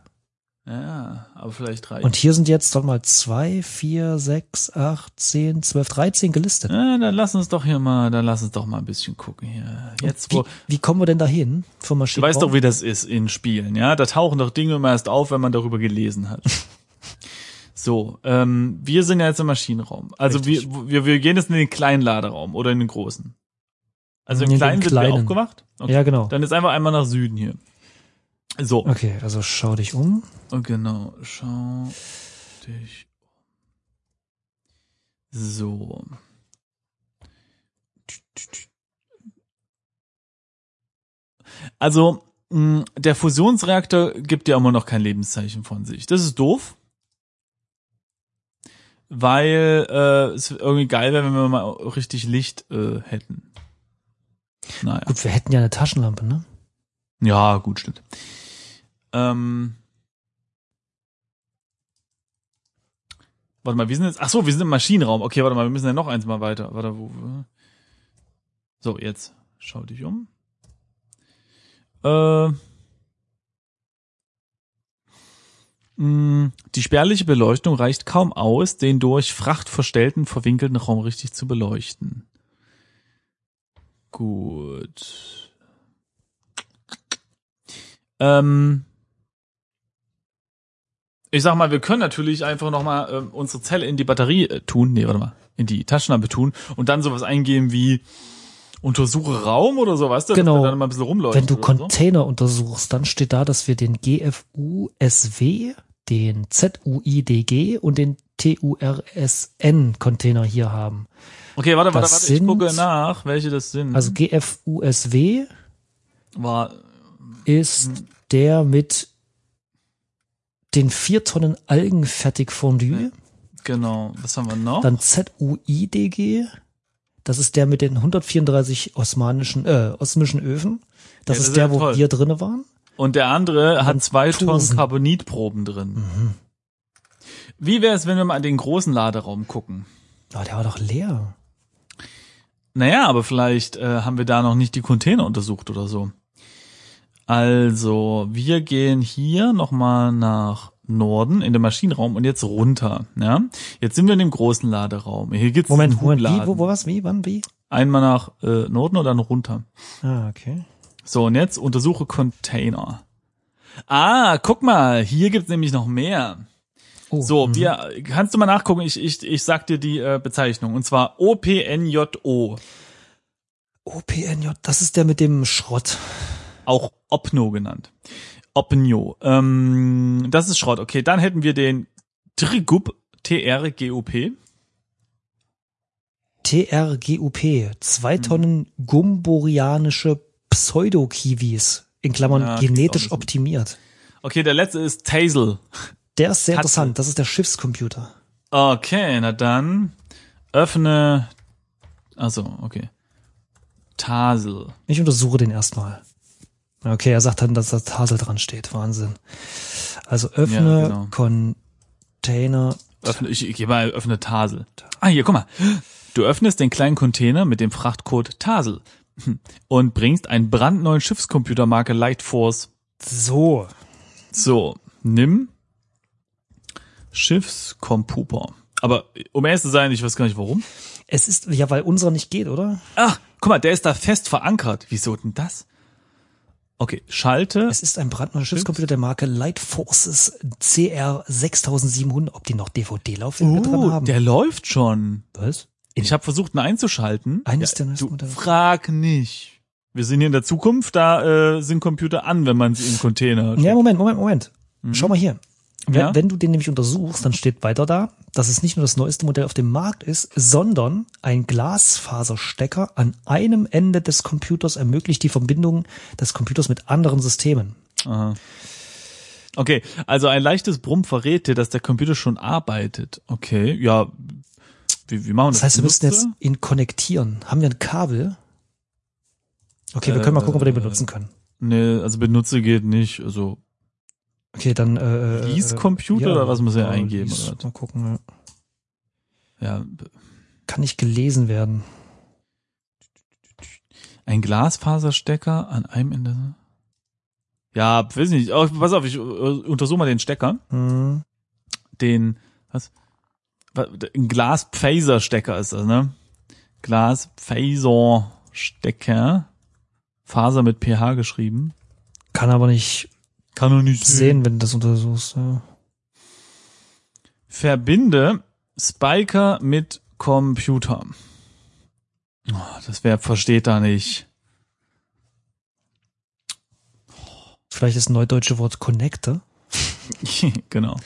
Ja, aber vielleicht drei. Und hier sind jetzt doch mal zwei, vier, sechs, acht, zehn, zwölf, dreizehn gelistet. ja, dann lass uns doch hier mal, dann lass uns doch mal ein bisschen gucken hier. Jetzt Wie, wo, wie kommen wir denn da hin vom du Maschinenraum? weißt doch, wie das ist in Spielen, ja? Da tauchen doch Dinge immer erst auf, wenn man darüber gelesen hat. So, ähm, wir sind ja jetzt im Maschinenraum. Also wir, Richtig. wir, wir gehen jetzt in den kleinen Laderaum oder in den großen. Also im In den kleinen sind wir kleinen. aufgewacht? Okay. Ja, genau. Dann ist einfach einmal nach Süden hier. So, Okay, also schau dich um. genau. Schau dich um. So. Also, mh, der Fusionsreaktor gibt ja immer noch kein Lebenszeichen von sich. Das ist doof. Weil äh, es irgendwie geil wäre, wenn wir mal richtig Licht äh, hätten. Naja. Gut, wir hätten ja eine Taschenlampe, ne? Ja, gut, stimmt. Ähm, warte mal, wir sind jetzt, ach so, wir sind im Maschinenraum. Okay, warte mal, wir müssen ja noch eins mal weiter. Warte, wo, so, jetzt, schau dich um. Äh, mh, die spärliche Beleuchtung reicht kaum aus, den durch Fracht verstellten, verwinkelten Raum richtig zu beleuchten. Gut. Ähm, ich sag mal, wir können natürlich einfach nochmal ähm, unsere Zelle in die Batterie äh, tun, nee, warte mal, in die Taschenlampe tun und dann sowas eingeben wie untersuche Raum oder so, weißt du, Genau. dann mal ein bisschen rumleuchten. Wenn du oder so. Container untersuchst, dann steht da, dass wir den GFUSW, den ZUIDG und den TURSN-Container hier haben. Okay, warte, warte, warte, ich gucke nach, welche das sind. Also GFUSW war ist der mit den vier Tonnen Algenfertigfondue. genau, was haben wir noch? Dann ZUIDG, das ist der mit den 134 osmanischen, äh, osmischen Öfen. Das Ja, das ist der, ja wo toll. wir drinne waren. Und der andere hat zwei Tonnen. Carbonitproben drin. Mhm. Wie wäre es, wenn wir mal in den großen Laderaum gucken? Oh, der war doch leer. Naja, aber vielleicht äh, haben wir da noch nicht die Container untersucht oder so. Also, wir gehen hier nochmal nach Norden in den Maschinenraum und jetzt runter. Ja? Jetzt sind wir in dem großen Laderaum. Hier gibt's Moment, Moment, wie, wo, wo was, wie, wann, wie? Einmal nach äh, Norden und dann runter. Ah, okay. So, und jetzt untersuche Container. Ah, guck mal, hier gibt's nämlich noch mehr. Oh, So, mhm. wir, kannst du mal nachgucken, ich, ich, ich sag dir die äh, Bezeichnung. Und zwar OPNJO. OPNJ, das ist der mit dem Schrott. Auch Opno genannt. Opnio. Ähm, das ist Schrott. Okay, dann hätten wir den Trigup, T-R-G-U-P. TRGUP, zwei Tonnen gumborianische Pseudo-Kiwis, in Klammern Ja, genetisch optimiert. Okay, der letzte ist Tazel. Der ist sehr Katze. interessant, das ist der Schiffscomputer. Okay, na dann öffne. Also, okay. Tasel. Ich untersuche den erstmal. Okay, er sagt dann, dass da Tasel dran steht. Wahnsinn. Also öffne Ja, genau. Container. Öffne, ich, ich geh mal, öffne Tasel. Ah, hier, guck mal. Du öffnest den kleinen Container mit dem Frachtcode Tasel und bringst einen brandneuen Schiffscomputer Marke Lightforce. So. So, nimm Schiffscomputer. Aber um ehrlich zu sein, ich weiß gar nicht warum. Es ist, ja, weil unserer nicht geht, oder? Ach, guck mal, der ist da fest verankert. Wieso denn das? Okay, schalte. Es ist ein brandneuer Schiffscomputer der Marke Light Forces CR 6700. Ob die noch DVD-Laufwerke dran Uh, haben? der läuft schon. Was? Ich habe versucht, ihn einzuschalten. Eines der neuesten Modelle. Frag nicht. Wir sind hier in der Zukunft, da äh, sind Computer an, wenn man sie in Container. Ja, Moment, Moment, Moment. Schau mal hier. Wenn. Ja? wenn du den nämlich untersuchst, dann steht weiter da, dass es nicht nur das neueste Modell auf dem Markt ist, sondern ein Glasfaserstecker an einem Ende des Computers ermöglicht die Verbindung des Computers mit anderen Systemen. Aha. Okay, also ein leichtes Brummen verrät dir, dass der Computer schon arbeitet. Okay, ja. Wie, wie machen wir das? Das heißt, wir müssen jetzt ihn konnektieren. Haben wir ein Kabel? Okay, wir können mal gucken, ob wir den Äh, benutzen können. Nee, also benutze geht nicht. Also Okay, dann äh, äh, Lease-Computer oder was muss er ja, eingeben, Lease. oder? Mal gucken. Ja. ja, Kann nicht gelesen werden. ein Glasfaserstecker an einem Ende. Ja, weiß nicht. Oh, pass auf, ich äh, untersuche mal den Stecker. Hm. Den, was? Was- Ein Glas-Phaser-Stecker ist das, ne? Glas-Phaser-Stecker. Faser mit pH geschrieben. Kann aber nicht Kann doch nicht sehen, wenn du das untersuchst. Ja. Verbinde Spiker mit Computer. Oh, das wer versteht da nicht. Vielleicht ist ein neudeutsche Wort Connector. genau.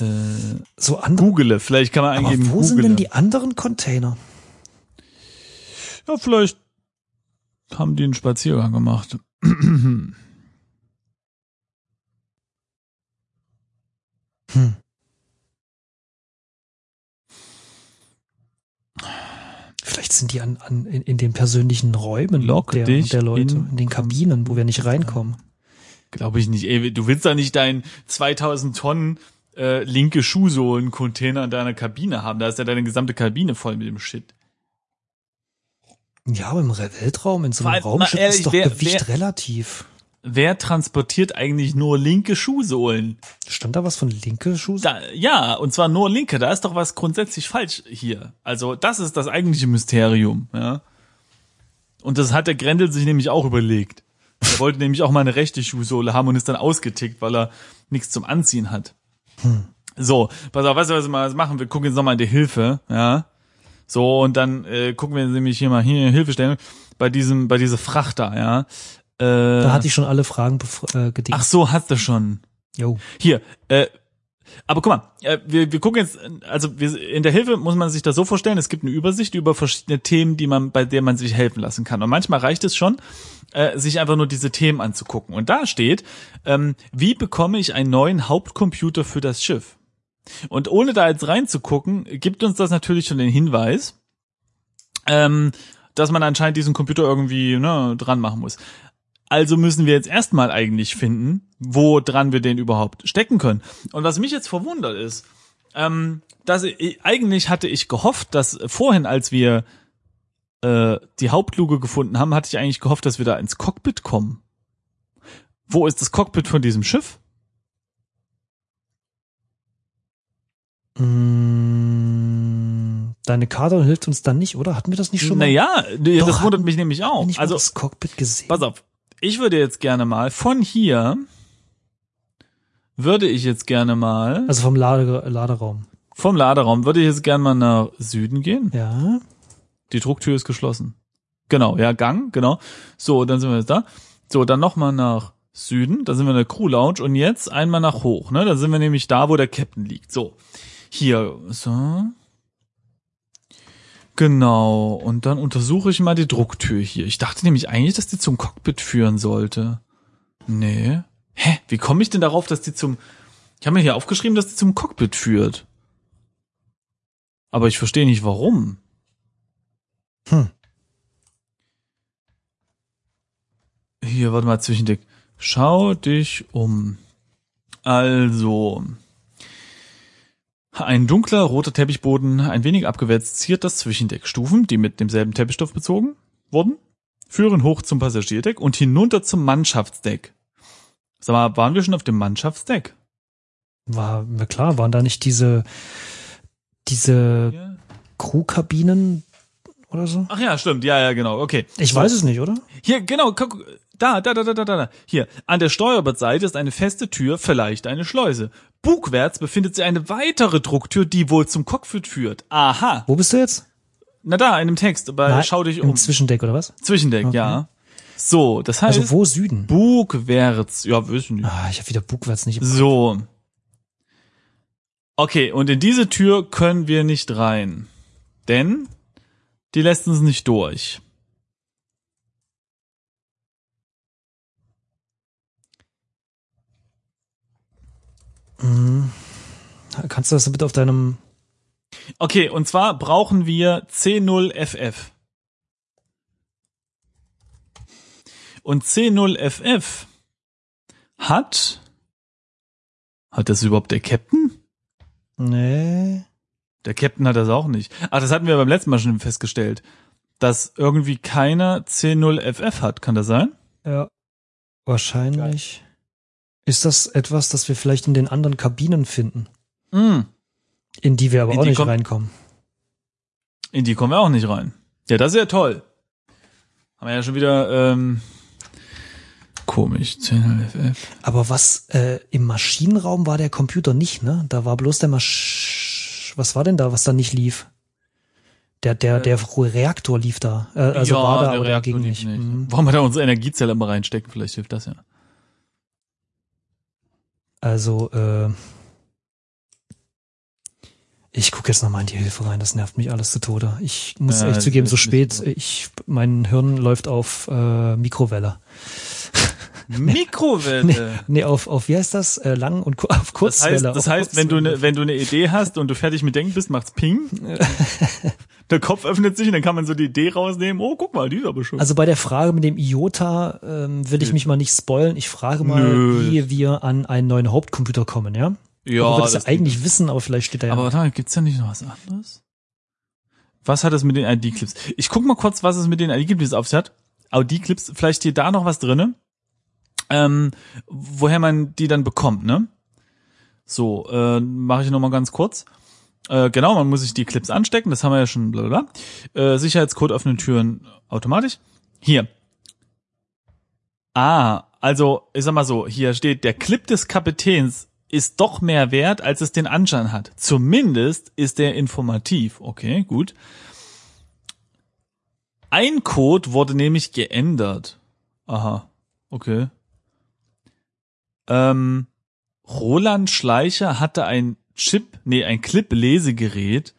Äh, So andere. Google, vielleicht kann man Aber eingeben wo sind Google. denn die anderen Container? Ja, vielleicht haben die einen Spaziergang gemacht. Hm. Vielleicht sind die an, an in, in den persönlichen Räumen Log der, der Leute, in- in, den Kabinen, wo wir nicht reinkommen. Glaube ich nicht. Ey, du willst da nicht deinen 2000 Tonnen äh, linke Schuhsohlen-Container in deiner Kabine haben. Da ist ja deine gesamte Kabine voll mit dem Shit. Ja, aber im Weltraum, in so einem mal Raumschiff ehrlich, ist doch wer- Gewicht wer- relativ. Wer transportiert eigentlich nur linke Schuhsohlen? Stand da was von linke? Da, ja, und zwar nur linke. Da ist doch was grundsätzlich falsch hier. Also das ist das eigentliche Mysterium. Ja. Und das hat der Grendel sich nämlich auch überlegt. Er wollte nämlich auch mal eine rechte Schuhsohle haben und ist dann ausgetickt, weil er nichts zum Anziehen hat. So, pass auf, weißt du, was wir mal machen? Wir gucken jetzt nochmal in die Hilfe, ja. So, und dann äh, gucken wir nämlich hier mal hier Hilfestellung bei diesem, bei dieser Frachter, ja. Äh, Da hatte ich schon alle Fragen äh, gedingt. ach so, hast du schon. Jo. Hier, äh, aber guck mal, äh, wir, wir gucken jetzt, also wir, in der Hilfe muss man sich das so vorstellen, es gibt eine Übersicht über verschiedene Themen, die man, bei der man sich helfen lassen kann. Und manchmal reicht es schon, äh, sich einfach nur diese Themen anzugucken. Und da steht, ähm, wie bekomme ich einen neuen Hauptcomputer für das Schiff? Und ohne da jetzt reinzugucken, gibt uns das natürlich schon den Hinweis, ähm, dass man anscheinend diesen Computer irgendwie ne, dran machen muss. Also müssen wir jetzt erstmal eigentlich finden, wo dran wir den überhaupt stecken können. Und was mich jetzt verwundert ist, ähm, dass ich, eigentlich hatte ich gehofft, dass vorhin, als wir äh, die Hauptluke gefunden haben, hatte ich eigentlich gehofft, dass wir da ins Cockpit kommen. Wo ist das Cockpit von diesem Schiff? Mm, Deine Karte hilft uns dann nicht, oder? Hatten wir das nicht schon mal? Naja, Doch, das wundert mich nämlich auch. Nicht Also, das Cockpit gesehen. pass auf. Ich würde jetzt gerne mal von hier würde ich jetzt gerne mal Also vom Lade Laderaum. vom Laderaum würde ich jetzt gerne mal nach Süden gehen. Ja. Die Drucktür ist geschlossen. Genau, ja, Gang, genau. So, dann sind wir jetzt da. So, dann nochmal nach Süden, da sind wir in der Crew Lounge und jetzt einmal nach hoch, ne? Da sind wir nämlich da, wo der Captain liegt. So. Hier, so. Genau, und dann untersuche ich mal die Drucktür hier. Ich dachte nämlich eigentlich, dass die zum Cockpit führen sollte. Nee. Hä? Wie komme ich denn darauf, dass die zum. Ich habe mir hier aufgeschrieben, dass die zum Cockpit führt. Aber ich verstehe nicht warum. Hm. Hier, warte mal, Zwischendeck. Schau dich um. Also. Ein dunkler roter Teppichboden, ein wenig abgewetzt, ziert das Zwischendeck. Stufen, die mit demselben Teppichstoff bezogen wurden, führen hoch zum Passagierdeck und hinunter zum Mannschaftsdeck. Sag mal, waren wir schon auf dem Mannschaftsdeck? War mir klar, waren da nicht diese, diese Ja. Crewkabinen oder so? Ach ja, stimmt. Ja, ja, genau. Okay. Ich So. weiß es nicht, oder? Hier, genau, guck, da, da, da, da, da, da, da. Hier, an der Steuerbordseite ist eine feste Tür, vielleicht eine Schleuse. Bugwärts befindet sich eine weitere Drucktür, die wohl zum Cockpit führt. Aha. Wo bist du jetzt? Na da, in dem Text, aber Nein, schau dich Im um. Zwischendeck oder was? Zwischendeck, ja. So, das heißt, Also wo Süden? Bugwärts, ja, wissen nicht. Ah, ich habe wieder Bugwärts nicht. im- So. Okay, und in diese Tür können wir nicht rein. Denn die lässt uns nicht durch. Kannst du das bitte auf deinem Okay, und zwar brauchen wir C0FF. Und C0FF hat hat das überhaupt der Captain? Nee. Der Captain hat das auch nicht. Ach, das hatten wir beim letzten Mal schon festgestellt, dass irgendwie keiner C0FF hat. Kann das sein? Ja. Wahrscheinlich. Ist das etwas, das wir vielleicht in den anderen Kabinen finden, Mm. in die wir aber In auch nicht reinkommen? In die kommen wir auch nicht rein. Ja, das ist ja toll. Haben wir ja schon wieder ähm, komisch. C0FF. Aber was äh, im Maschinenraum war der Computer nicht, ne? Da war bloß der Masch was war denn da, was da nicht lief? Der der der Reaktor lief da. Äh, also war da, der aber Reaktor ging lief nicht. Mhm. Wollen wir da unsere Energiezelle mal reinstecken? Vielleicht hilft das ja. Also äh, ich gucke jetzt noch mal in die Hilfe rein. Das nervt mich alles zu Tode. Ich muss Ja, echt zugeben, so spät. Ich mein Hirn läuft auf äh, Mikrowelle. Mikrowelle. Nee, auf, auf wie heißt das? Äh, lang und auf Das Kurzwelle. heißt, das heißt, wenn du ne, wenn du eine Idee hast und du fertig mit Denken bist, macht's Ping. Der Kopf öffnet sich und dann kann man so die Idee rausnehmen. Oh, guck mal, die ist aber schön. Also bei der Frage mit dem IOTA ähm, will ich mich mal nicht spoilen. Ich frage mal, Nö. wie wir an einen neuen Hauptcomputer kommen, ja? ja, Obwohl wir das, das ja eigentlich wissen, aber vielleicht steht da ja. Aber warte gibt's da nicht noch was anderes? Was hat es mit den ID-Clips? Ich guck mal kurz, was es mit den ID-Clips auf sich hat. ID-Clips, vielleicht steht da noch was drinne. Ähm, woher man die dann bekommt, ne? So, äh, mache ich noch mal ganz kurz. Äh, genau, man muss sich die Clips anstecken, das haben wir ja schon, bla bla bla. Äh, Sicherheitscode öffnen Türen automatisch. Hier. Ah, also, ich sag mal so, hier steht, der Clip des Kapitäns ist doch mehr wert, als es den Anschein hat. Zumindest ist er informativ. Okay, gut. Ein Code wurde nämlich geändert. Aha, okay. Ähm, Roland Schleicher hatte ein Chip, nee, ein Clip-Lesegerät,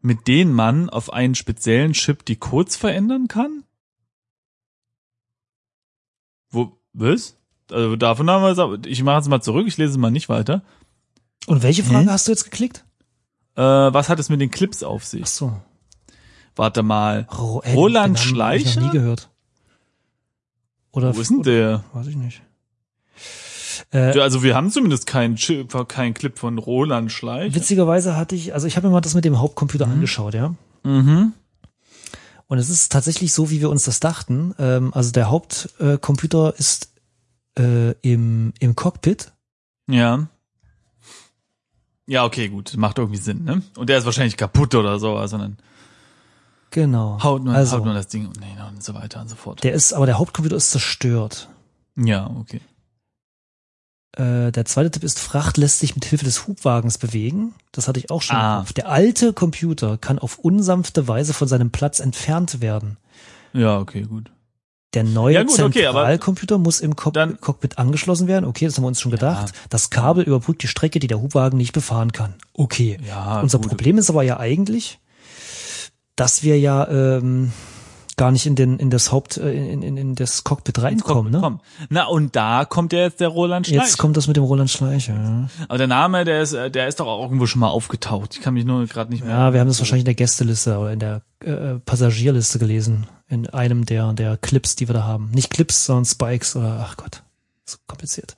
mit dem man auf einen speziellen Chip die Codes verändern kann? Wo, was? Also davon haben wir es, ich mache es mal zurück, ich lese es mal nicht weiter. Und welche Frage Hä? hast du jetzt geklickt? Äh, was hat es mit den Clips auf Ach sich? so. Warte mal. Ro ey, Roland den Namen hab Ich noch Schleicher? nie gehört. Oder Wo ist denn der? weiß ich nicht. Äh, Also wir haben zumindest keinen Chip, keinen Clip von Roland Schleich. witzigerweise hatte ich, also ich habe mir mal das mit dem Hauptcomputer angeschaut, ja. Mhm. Und es ist tatsächlich so, wie wir uns das dachten. Ähm, also der Hauptcomputer Computer ist äh, im, im Cockpit. Ja. Ja, okay, gut. Macht irgendwie Sinn, ne? Und der ist wahrscheinlich kaputt oder so, also dann Genau. haut nur, also, haut nur das Ding und, nee, und so weiter und so fort. der ist, aber der Hauptcomputer ist zerstört. ja, okay. Äh, der zweite Tipp ist, Fracht lässt sich mit Hilfe des Hubwagens bewegen. Das hatte ich auch schon Ah. Der alte Computer kann auf unsanfte Weise von seinem Platz entfernt werden. Ja, okay, gut. Der neue Ja, gut, okay, Zentralcomputer muss im Cock dann- Cockpit angeschlossen werden. Okay, das haben wir uns schon gedacht. Das Kabel überbrückt die Strecke, die der Hubwagen nicht befahren kann. Okay. Ja, Unser gut. Problem ist aber ja eigentlich, dass wir ja ähm, gar nicht in den in das Haupt äh, in, in, in das Cockpit reinkommen. Ne? Komm. Na, und da kommt ja jetzt der Roland Schleich. Jetzt kommt das mit dem Roland Schleicher. Ja. Aber der Name, der ist, äh, der ist doch auch irgendwo schon mal aufgetaucht. Ich kann mich nur gerade nicht mehr. ja, wir haben das wahrscheinlich in der Gästeliste oder in der äh, Passagierliste gelesen. In einem der, der Clips, die wir da haben. Nicht Clips, sondern Spikes oder, ach Gott, so kompliziert.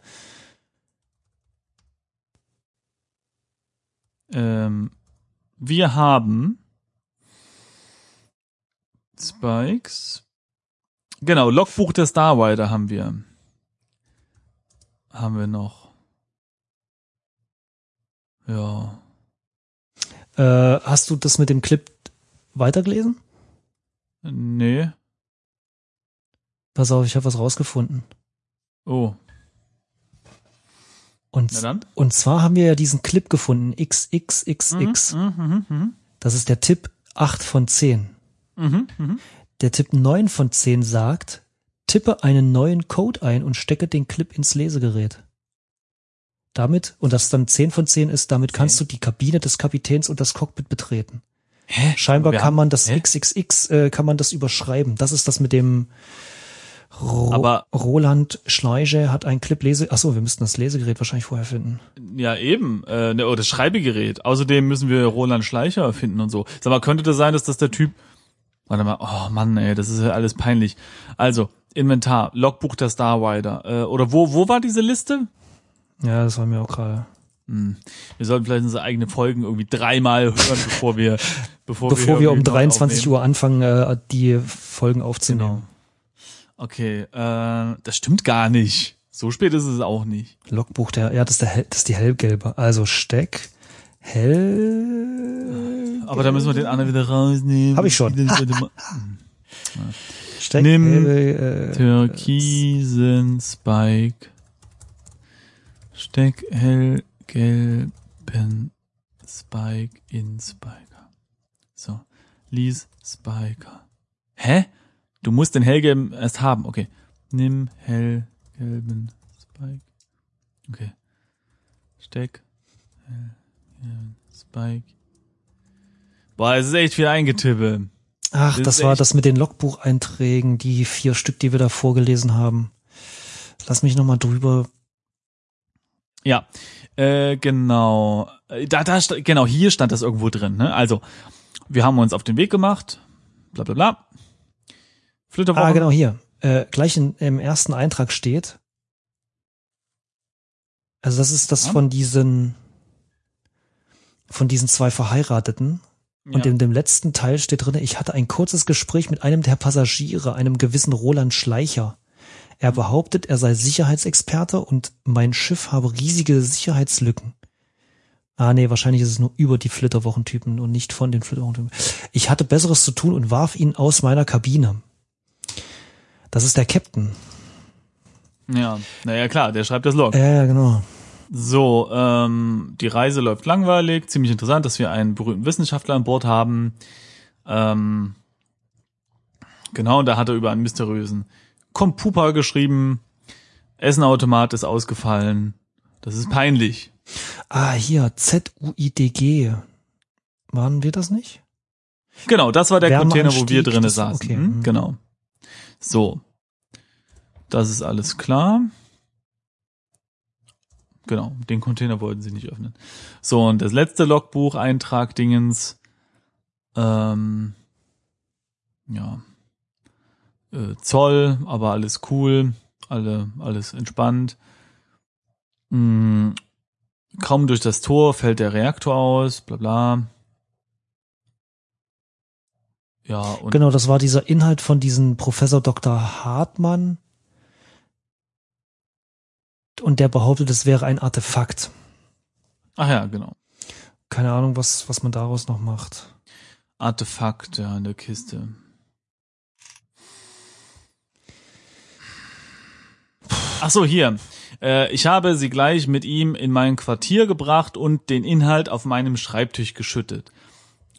Ähm, wir haben Spikes. Genau, Logbuch der Starrider haben wir. Haben wir noch. Ja. Äh, hast du das mit dem Clip weitergelesen? Nee. Pass auf, ich habe was rausgefunden. Oh. Und, Na dann. und zwar haben wir ja diesen Clip gefunden, XXXX. Mhm, mhm, mhm, Das ist der Tipp 8 von 10. mhm, mhm. Der Tipp 9 von 10 sagt, tippe einen neuen Code ein und stecke den Clip ins Lesegerät. Damit, und das dann 10 von 10 ist, damit kannst du die Kabine des Kapitäns und das Cockpit betreten. Hä? Scheinbar kann haben- man das Hä? XXX, äh, kann man das überschreiben. Das ist das mit dem Ro Aber- Roland Schleiche hat ein Clip Lese, ach so, wir müssten das Lesegerät wahrscheinlich vorher finden. Ja, eben. Äh, ne, oder das Schreibegerät. Außerdem müssen wir Roland Schleicher finden und so. Sag mal, könnte das sein, dass das der Typ. Warte mal, oh Mann, ey, das ist ja alles peinlich. Also, Inventar, Logbuch der Starrider. Äh, oder wo, wo war diese Liste? Ja, das war mir auch gerade. Hm. Wir sollten vielleicht unsere eigenen Folgen irgendwie dreimal hören, bevor wir, bevor, Bevor wir um irgendwie neu 23 aufnehmen. Uhr anfangen, äh, die Folgen aufzunehmen. Genau. Okay, äh, das stimmt gar nicht. So spät ist es auch nicht. Logbuch der, ja, das ist, der, das ist die hellgelbe. Also Steck, hell, Aber da müssen wir den anderen wieder rausnehmen. Hab ich schon. Steck, Nimm hell, äh, Türkisen Spike. Steck hellgelben Spike in Spiker. So. Lies Spiker. Hä? Du musst den hellgelben erst haben. Okay. Nimm hellgelben Spike. Okay. Steck hellgelben Spike. Boah, es ist echt viel eingetippe. Ach, Das das war echt- das mit den Logbucheinträgen, die vier Stück, die wir da vorgelesen haben. Lass mich nochmal drüber. Ja, äh, genau. Da, da, genau, hier stand das irgendwo drin. Ne? Also, wir haben uns auf den Weg gemacht, bla bla bla. Flitterwochen. Ah, genau, hier. Äh, gleich in, im ersten Eintrag steht. Also das ist das Ja. von diesen, von diesen zwei Verheirateten. Und ja. in dem letzten Teil steht drin, ich hatte ein kurzes Gespräch mit einem der Passagiere, einem gewissen Roland Schleicher. Er behauptet, er sei Sicherheitsexperte und mein Schiff habe riesige Sicherheitslücken. Ah, nee, wahrscheinlich ist es nur über die Flitterwochentypen und nicht von den Flitterwochentypen. Ich hatte Besseres zu tun und warf ihn aus meiner Kabine. Das ist der Captain. ja, naja, klar, der schreibt das Log. Ja, ja, genau. So, ähm, die Reise läuft langweilig. Ziemlich interessant, dass wir einen berühmten Wissenschaftler an Bord haben. Ähm, genau, und da hat er über einen mysteriösen Computer geschrieben. Essenautomat ist ausgefallen. Das ist peinlich. Ah, hier, Z-U-I-D-G. Waren wir das nicht? Genau, das war der Container, wo wir drinnen saßen. okay, Hm, mhm. Genau. So. Das ist alles klar. Genau, den Container wollten sie nicht öffnen. So, und das letzte Logbuch-Eintrag Dingens, ähm, ja, äh, Zoll, aber alles cool, alle, alles entspannt. Mm, kaum durch das Tor fällt der Reaktor aus, bla bla. Ja, und Genau, das war dieser Inhalt von diesem Professor Dr. Hartmann. Und der behauptet, es wäre ein Artefakt. ach ja, genau. Keine Ahnung, was, was man daraus noch macht. Artefakt ja, in der Kiste. Ach so, hier. Äh, ich habe sie gleich mit ihm in mein Quartier gebracht und den Inhalt auf meinem Schreibtisch geschüttet.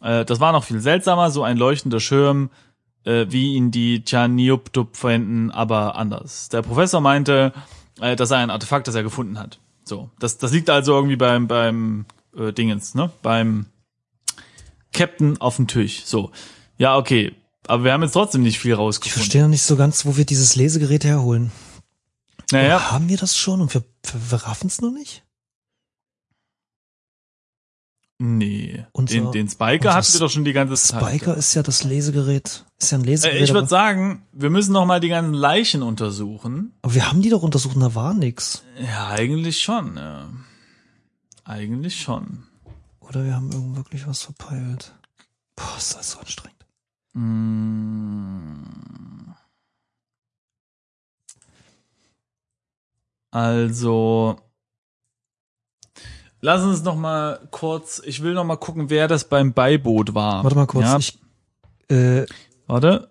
Äh, das war noch viel seltsamer, so ein leuchtender Schirm, äh, wie ihn die Chaniuptup verwenden, aber anders. Der Professor meinte, äh, das sei ein Artefakt, das er gefunden hat. So, das, das liegt also irgendwie beim, beim äh, Dingens, ne? Beim Captain auf dem Tisch. So. Ja, okay. Aber wir haben jetzt trotzdem nicht viel Ich rausgefunden. verstehe noch nicht so ganz, wo wir dieses Lesegerät herholen. Naja, Oder haben wir das schon und wir, wir, wir raffen es noch nicht? Nee. Unser- den, den Spiker hatten wir doch schon die ganze Zeit. Spiker ist ja das Lesegerät. Ist ja ein Äh, Lesegerät. Ich würde sagen, wir müssen noch mal die ganzen Leichen untersuchen. aber wir haben die doch untersucht, da war nix. Ja, eigentlich schon. Ja. Eigentlich schon. Oder wir haben irgend wirklich was verpeilt. Boah, ist das so anstrengend. Mm. Also, lass uns noch mal kurz, ich will noch mal gucken, wer das beim Beiboot war. Warte mal kurz. Ja, Ich, äh, warte.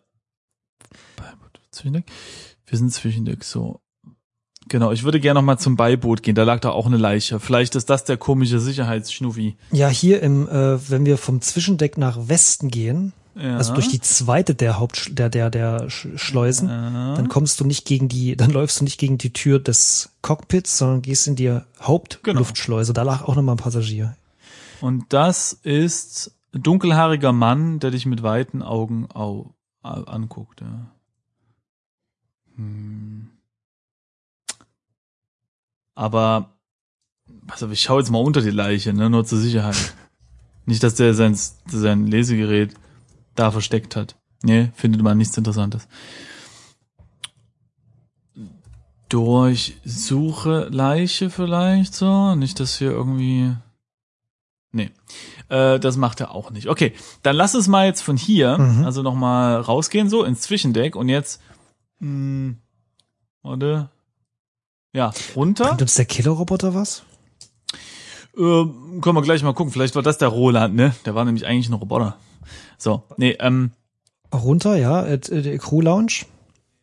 Beiboot, Zwischendeck. Wir sind Zwischendeck, so. Genau, ich würde gerne noch mal zum Beiboot gehen, da lag da auch eine Leiche. Vielleicht ist das der komische Sicherheitsschnuffi. ja, hier im, äh, wenn wir vom Zwischendeck nach Westen gehen, Ja. also durch die zweite der Haupt, der, der, der Sch- Schleusen, Ja. dann kommst du nicht gegen die, dann läufst du nicht gegen die Tür des Cockpits, sondern gehst in die Genau. Hauptluftschleuse. Da lag auch nochmal ein Passagier. Und das ist ein dunkelhaariger Mann, der dich mit weiten Augen au a- anguckt. Ja. Hm. Aber auf, ich schaue jetzt mal unter die Leiche, ne, nur zur Sicherheit. Nicht, dass der sein, sein Lesegerät da versteckt hat. Nee, findet man nichts Interessantes. Durchsuche Leiche vielleicht so. Nicht, dass hier irgendwie. Nee. Äh, das macht er auch nicht. Okay, dann lass es mal jetzt von hier, Mhm. also nochmal rausgehen, so ins Zwischendeck und jetzt. Mh, warte. Ja, runter. Bringt uns der Killerroboter was? Äh, können wir gleich mal gucken. Vielleicht war das der Roland, ne? Der war nämlich eigentlich ein Roboter. So, nee, ähm, Runter, ja, äh, äh, Crew Lounge.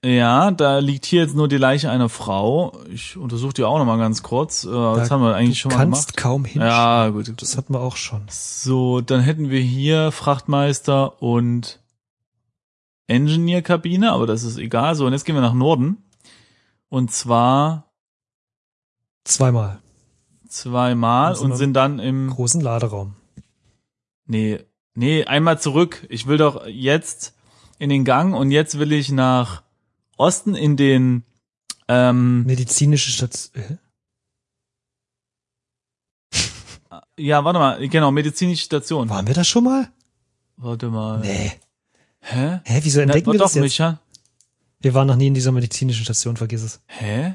ja, da liegt hier jetzt nur die Leiche einer Frau. Ich untersuche die auch noch mal ganz kurz. Äh, das Da haben wir eigentlich schon mal Kannst gemacht. kaum hinschauen. Ja, gut. Das hatten wir auch schon. So, dann hätten wir hier Frachtmeister und Engineer-Kabine, aber das ist egal. So, und jetzt gehen wir nach Norden. Und zwar Zweimal. zweimal und dann- sind dann im Großen Laderaum. Nee, nee, einmal zurück. Ich will doch jetzt in den Gang und jetzt will ich nach Osten in den ähm, Medizinische Station. Ja, warte mal, genau, medizinische Station. Waren wir da schon mal? Warte mal. Nee. Hä? Hä, wieso Na, entdecken wir doch, das jetzt? Micha. Wir waren noch nie in dieser medizinischen Station, vergiss es. Hä?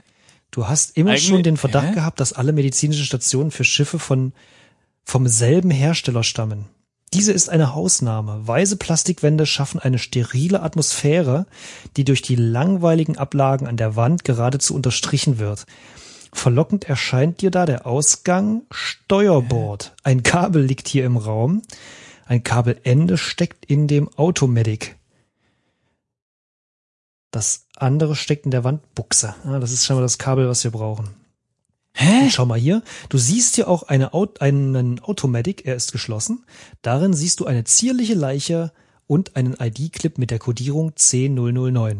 Du hast immer Eigentlich- schon den Verdacht hä? gehabt, dass alle medizinischen Stationen für Schiffe von vom selben Hersteller stammen. Diese ist eine Hausnahme. Weiße Plastikwände schaffen eine sterile Atmosphäre, die durch die langweiligen Ablagen an der Wand geradezu unterstrichen wird. Verlockend erscheint dir da der Ausgang Steuerbord. Ein Kabel liegt hier im Raum. Ein Kabelende steckt in dem Automedic. Das andere steckt in der Wandbuchse. Ah, das ist scheinbar das Kabel, was wir brauchen. Hä? Und schau mal hier. Du siehst hier auch eine, Aut- einen Automedic. Er ist geschlossen. Darin siehst du eine zierliche Leiche und einen ID-Clip mit der Codierung C009.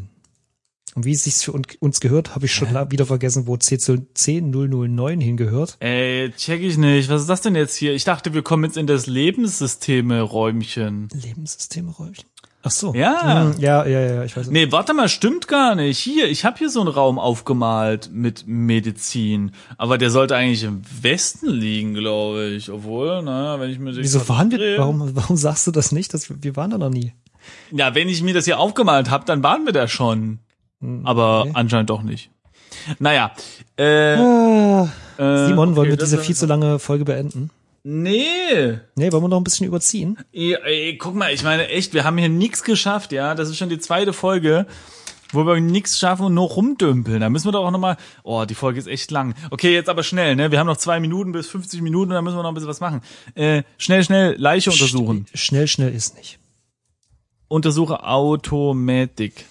Und wie es sich für un- uns gehört, habe ich schon la- wieder vergessen, wo C C009 hingehört. Ey, check ich nicht. Was ist das denn jetzt hier? Ich dachte, wir kommen jetzt in das Lebenssysteme-Räumchen. Lebenssystemräumchen. Ach so. Ja. Hm, ja, ja, ja, ich weiß. Nee, warte mal, stimmt gar nicht. Hier, ich habe hier so einen Raum aufgemalt mit Medizin. Aber der sollte eigentlich im Westen liegen, glaube ich. Obwohl, naja, wenn ich mir Wieso waren wir, drehe- warum, warum sagst du das nicht? Das, wir waren da noch nie. Ja, wenn ich mir das hier aufgemalt habe, dann waren wir da schon. Aber okay. anscheinend doch nicht. Naja, äh, Ah, äh, Simon, okay, wollen wir diese viel zu lange Folge beenden? Nee. Nee, wollen wir noch ein bisschen überziehen? Ey, ey, guck mal, ich meine echt, wir haben hier nix geschafft, ja. Das ist schon die zweite Folge, wo wir nix schaffen und nur rumdümpeln. Da müssen wir doch auch nochmal. Oh, die Folge ist echt lang. Okay, jetzt aber schnell, ne? Wir haben noch zwei Minuten bis 50 Minuten und dann müssen wir noch ein bisschen was machen. Äh, schnell, schnell Leiche untersuchen. Schnell, schnell ist nicht. Untersuche Automatic.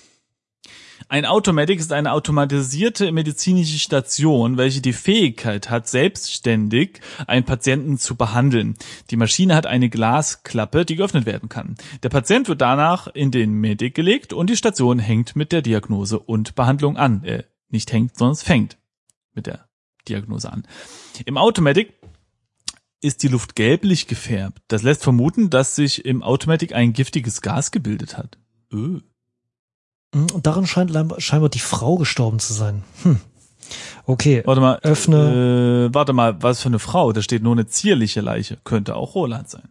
Ein Automatic ist eine automatisierte medizinische Station, welche die Fähigkeit hat, selbstständig einen Patienten zu behandeln. Die Maschine hat eine Glasklappe, die geöffnet werden kann. Der Patient wird danach in den Medic gelegt und die Station hängt mit der Diagnose und Behandlung an. Äh, nicht hängt, sondern fängt mit der Diagnose an. Im Automatic ist die Luft gelblich gefärbt. Das lässt vermuten, dass sich im Automatic ein giftiges Gas gebildet hat. Öh. Hm, Und daran scheint leim- scheinbar die Frau gestorben zu sein. Hm. Okay, Warte mal. Öffne. Äh, warte mal, was für eine Frau? Da steht nur eine zierliche Leiche. Könnte auch Roland sein.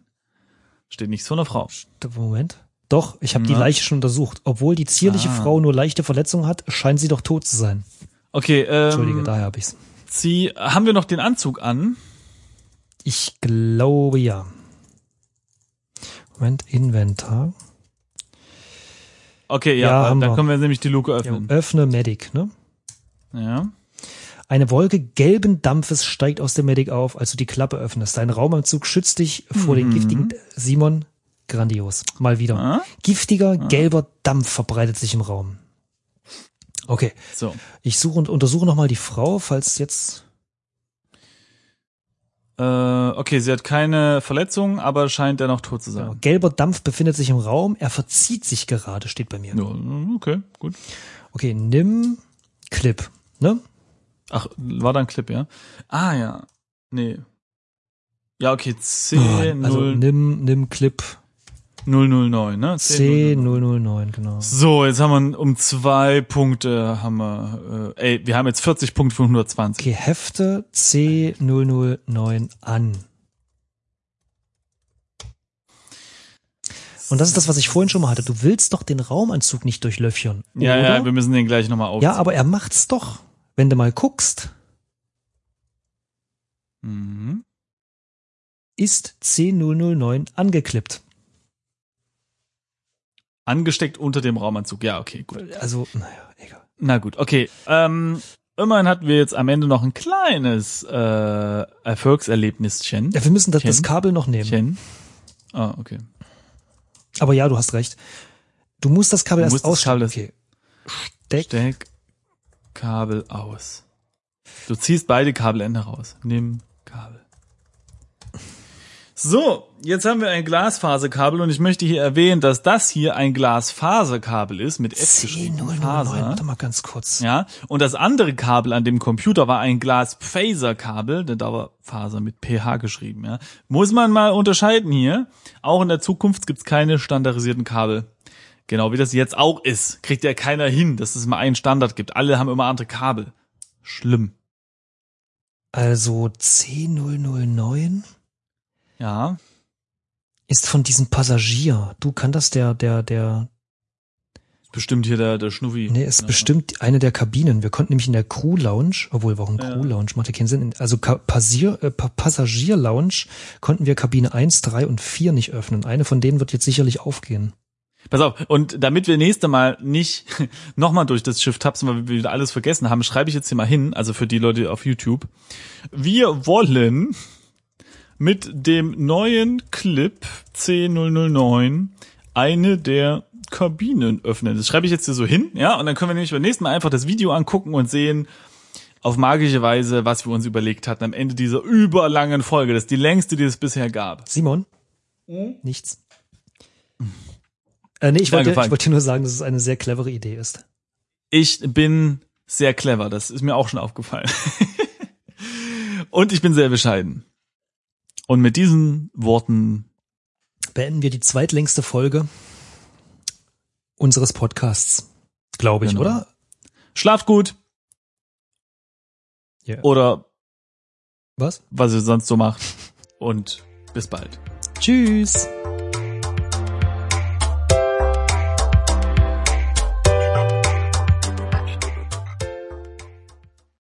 Steht nichts von einer Frau. Moment. Doch, ich habe die? Leiche schon untersucht. Obwohl die zierliche Ah. Frau nur leichte Verletzungen hat, scheint sie doch tot zu sein. Okay, Entschuldige, ähm, daher habe ich's. sie, haben wir noch den Anzug an? Ich glaube ja. Moment, Inventar. Okay, ja, Ja, haben dann können wir nämlich die Luke Ja, öffnen. öffne Medic, ne? Ja. Eine Wolke gelben Dampfes steigt aus dem Medic auf, als du die Klappe öffnest. Dein Raumanzug schützt dich vor den Mhm. giftigen Simon. Grandios. Mal wieder. Ah, Giftiger, gelber Dampf verbreitet sich im Raum. Okay. so. Ich suche und untersuche nochmal die Frau, falls jetzt. Äh, okay, sie hat keine Verletzung, aber scheint dennoch tot zu Ja, sein. gelber Dampf befindet sich im Raum. Er verzieht sich gerade, steht bei mir. Ja, okay, gut. Okay, nimm Clip. Ne? Ach, war da ein Clip, ja? Ah, ja. Nee. Ja, okay, C Also 0 nimm, nimm Clip 009, ne? C009, genau. So, jetzt haben wir um zwei Punkte, haben wir, äh, ey, wir haben jetzt 40 Punkte von 120. Okay, Hefte C009 an. Und das ist das, was ich vorhin schon mal hatte. Du willst doch den Raumanzug nicht durchlöchern. Ja, oder? ja, wir müssen den gleich nochmal aufziehen. ja, aber er macht's doch. Wenn du mal guckst, Mhm. ist C009 angeklippt. Angesteckt unter dem Raumanzug. Ja, okay, gut. Also, naja, egal. Na gut, okay. Ähm, immerhin hatten wir jetzt am Ende noch ein kleines äh, Erfolgserlebnischen. Ja, wir müssen das, das? Kabel noch nehmen. Chen. Ah, okay. Aber ja, du hast recht. Du musst das Kabel Du erst ausstecken. Okay. Steck. Steck Kabel aus. Du ziehst beide Kabelende raus. Nimm Kabel. So, jetzt haben wir ein Glasfaserkabel und ich möchte hier erwähnen, dass das hier ein Glasfaserkabel ist mit F geschrieben. C009, Faser. warte mal ganz kurz. Ja, und das andere Kabel an dem Computer war ein Glasfaserkabel, denn da war Faser mit PH geschrieben, ja. Muss man mal unterscheiden hier. Auch in der Zukunft gibt's keine standardisierten Kabel. Genau wie das jetzt auch ist. Kriegt ja keiner hin, dass es mal einen Standard gibt. Alle haben immer andere Kabel. Schlimm. Also C009 Ja. ist von diesem Passagier. Du kann das der, der, der, Ist bestimmt hier der, der Schnuffi. nee, ist Ja. bestimmt eine der Kabinen. Wir konnten nämlich in der Crew Lounge, obwohl warum Ja. Crew Lounge macht ja keinen Sinn. Also Passier, äh, Pa- Passagier Lounge konnten wir Kabine 1, 3 und 4 nicht öffnen. Eine von denen wird jetzt sicherlich aufgehen. Pass auf, und damit wir nächste Mal nicht nochmal durch das Schiff tapsen, weil wir wieder alles vergessen haben, schreibe ich jetzt hier mal hin, also für die Leute auf YouTube. Wir wollen mit dem neuen Clip C009 eine der Kabinen öffnen. Das schreibe ich jetzt hier so hin, ja, und dann können wir nämlich beim nächsten Mal einfach das Video angucken und sehen, auf magische Weise, was wir uns überlegt hatten am Ende dieser überlangen Folge. Das ist die längste, die es bisher gab. Simon? Nichts. Äh, nee, ich wollte, ich wollte nur sagen, dass es eine sehr clevere Idee ist. Ich bin sehr clever, das ist mir auch schon aufgefallen. Und ich bin sehr bescheiden. Und mit diesen Worten, Beenden wir die zweitlängste Folge unseres Podcasts. Glaube ich, Genau. oder? schlaft gut Ja. oder Was? was ihr sonst so macht. Und bis bald. Tschüss.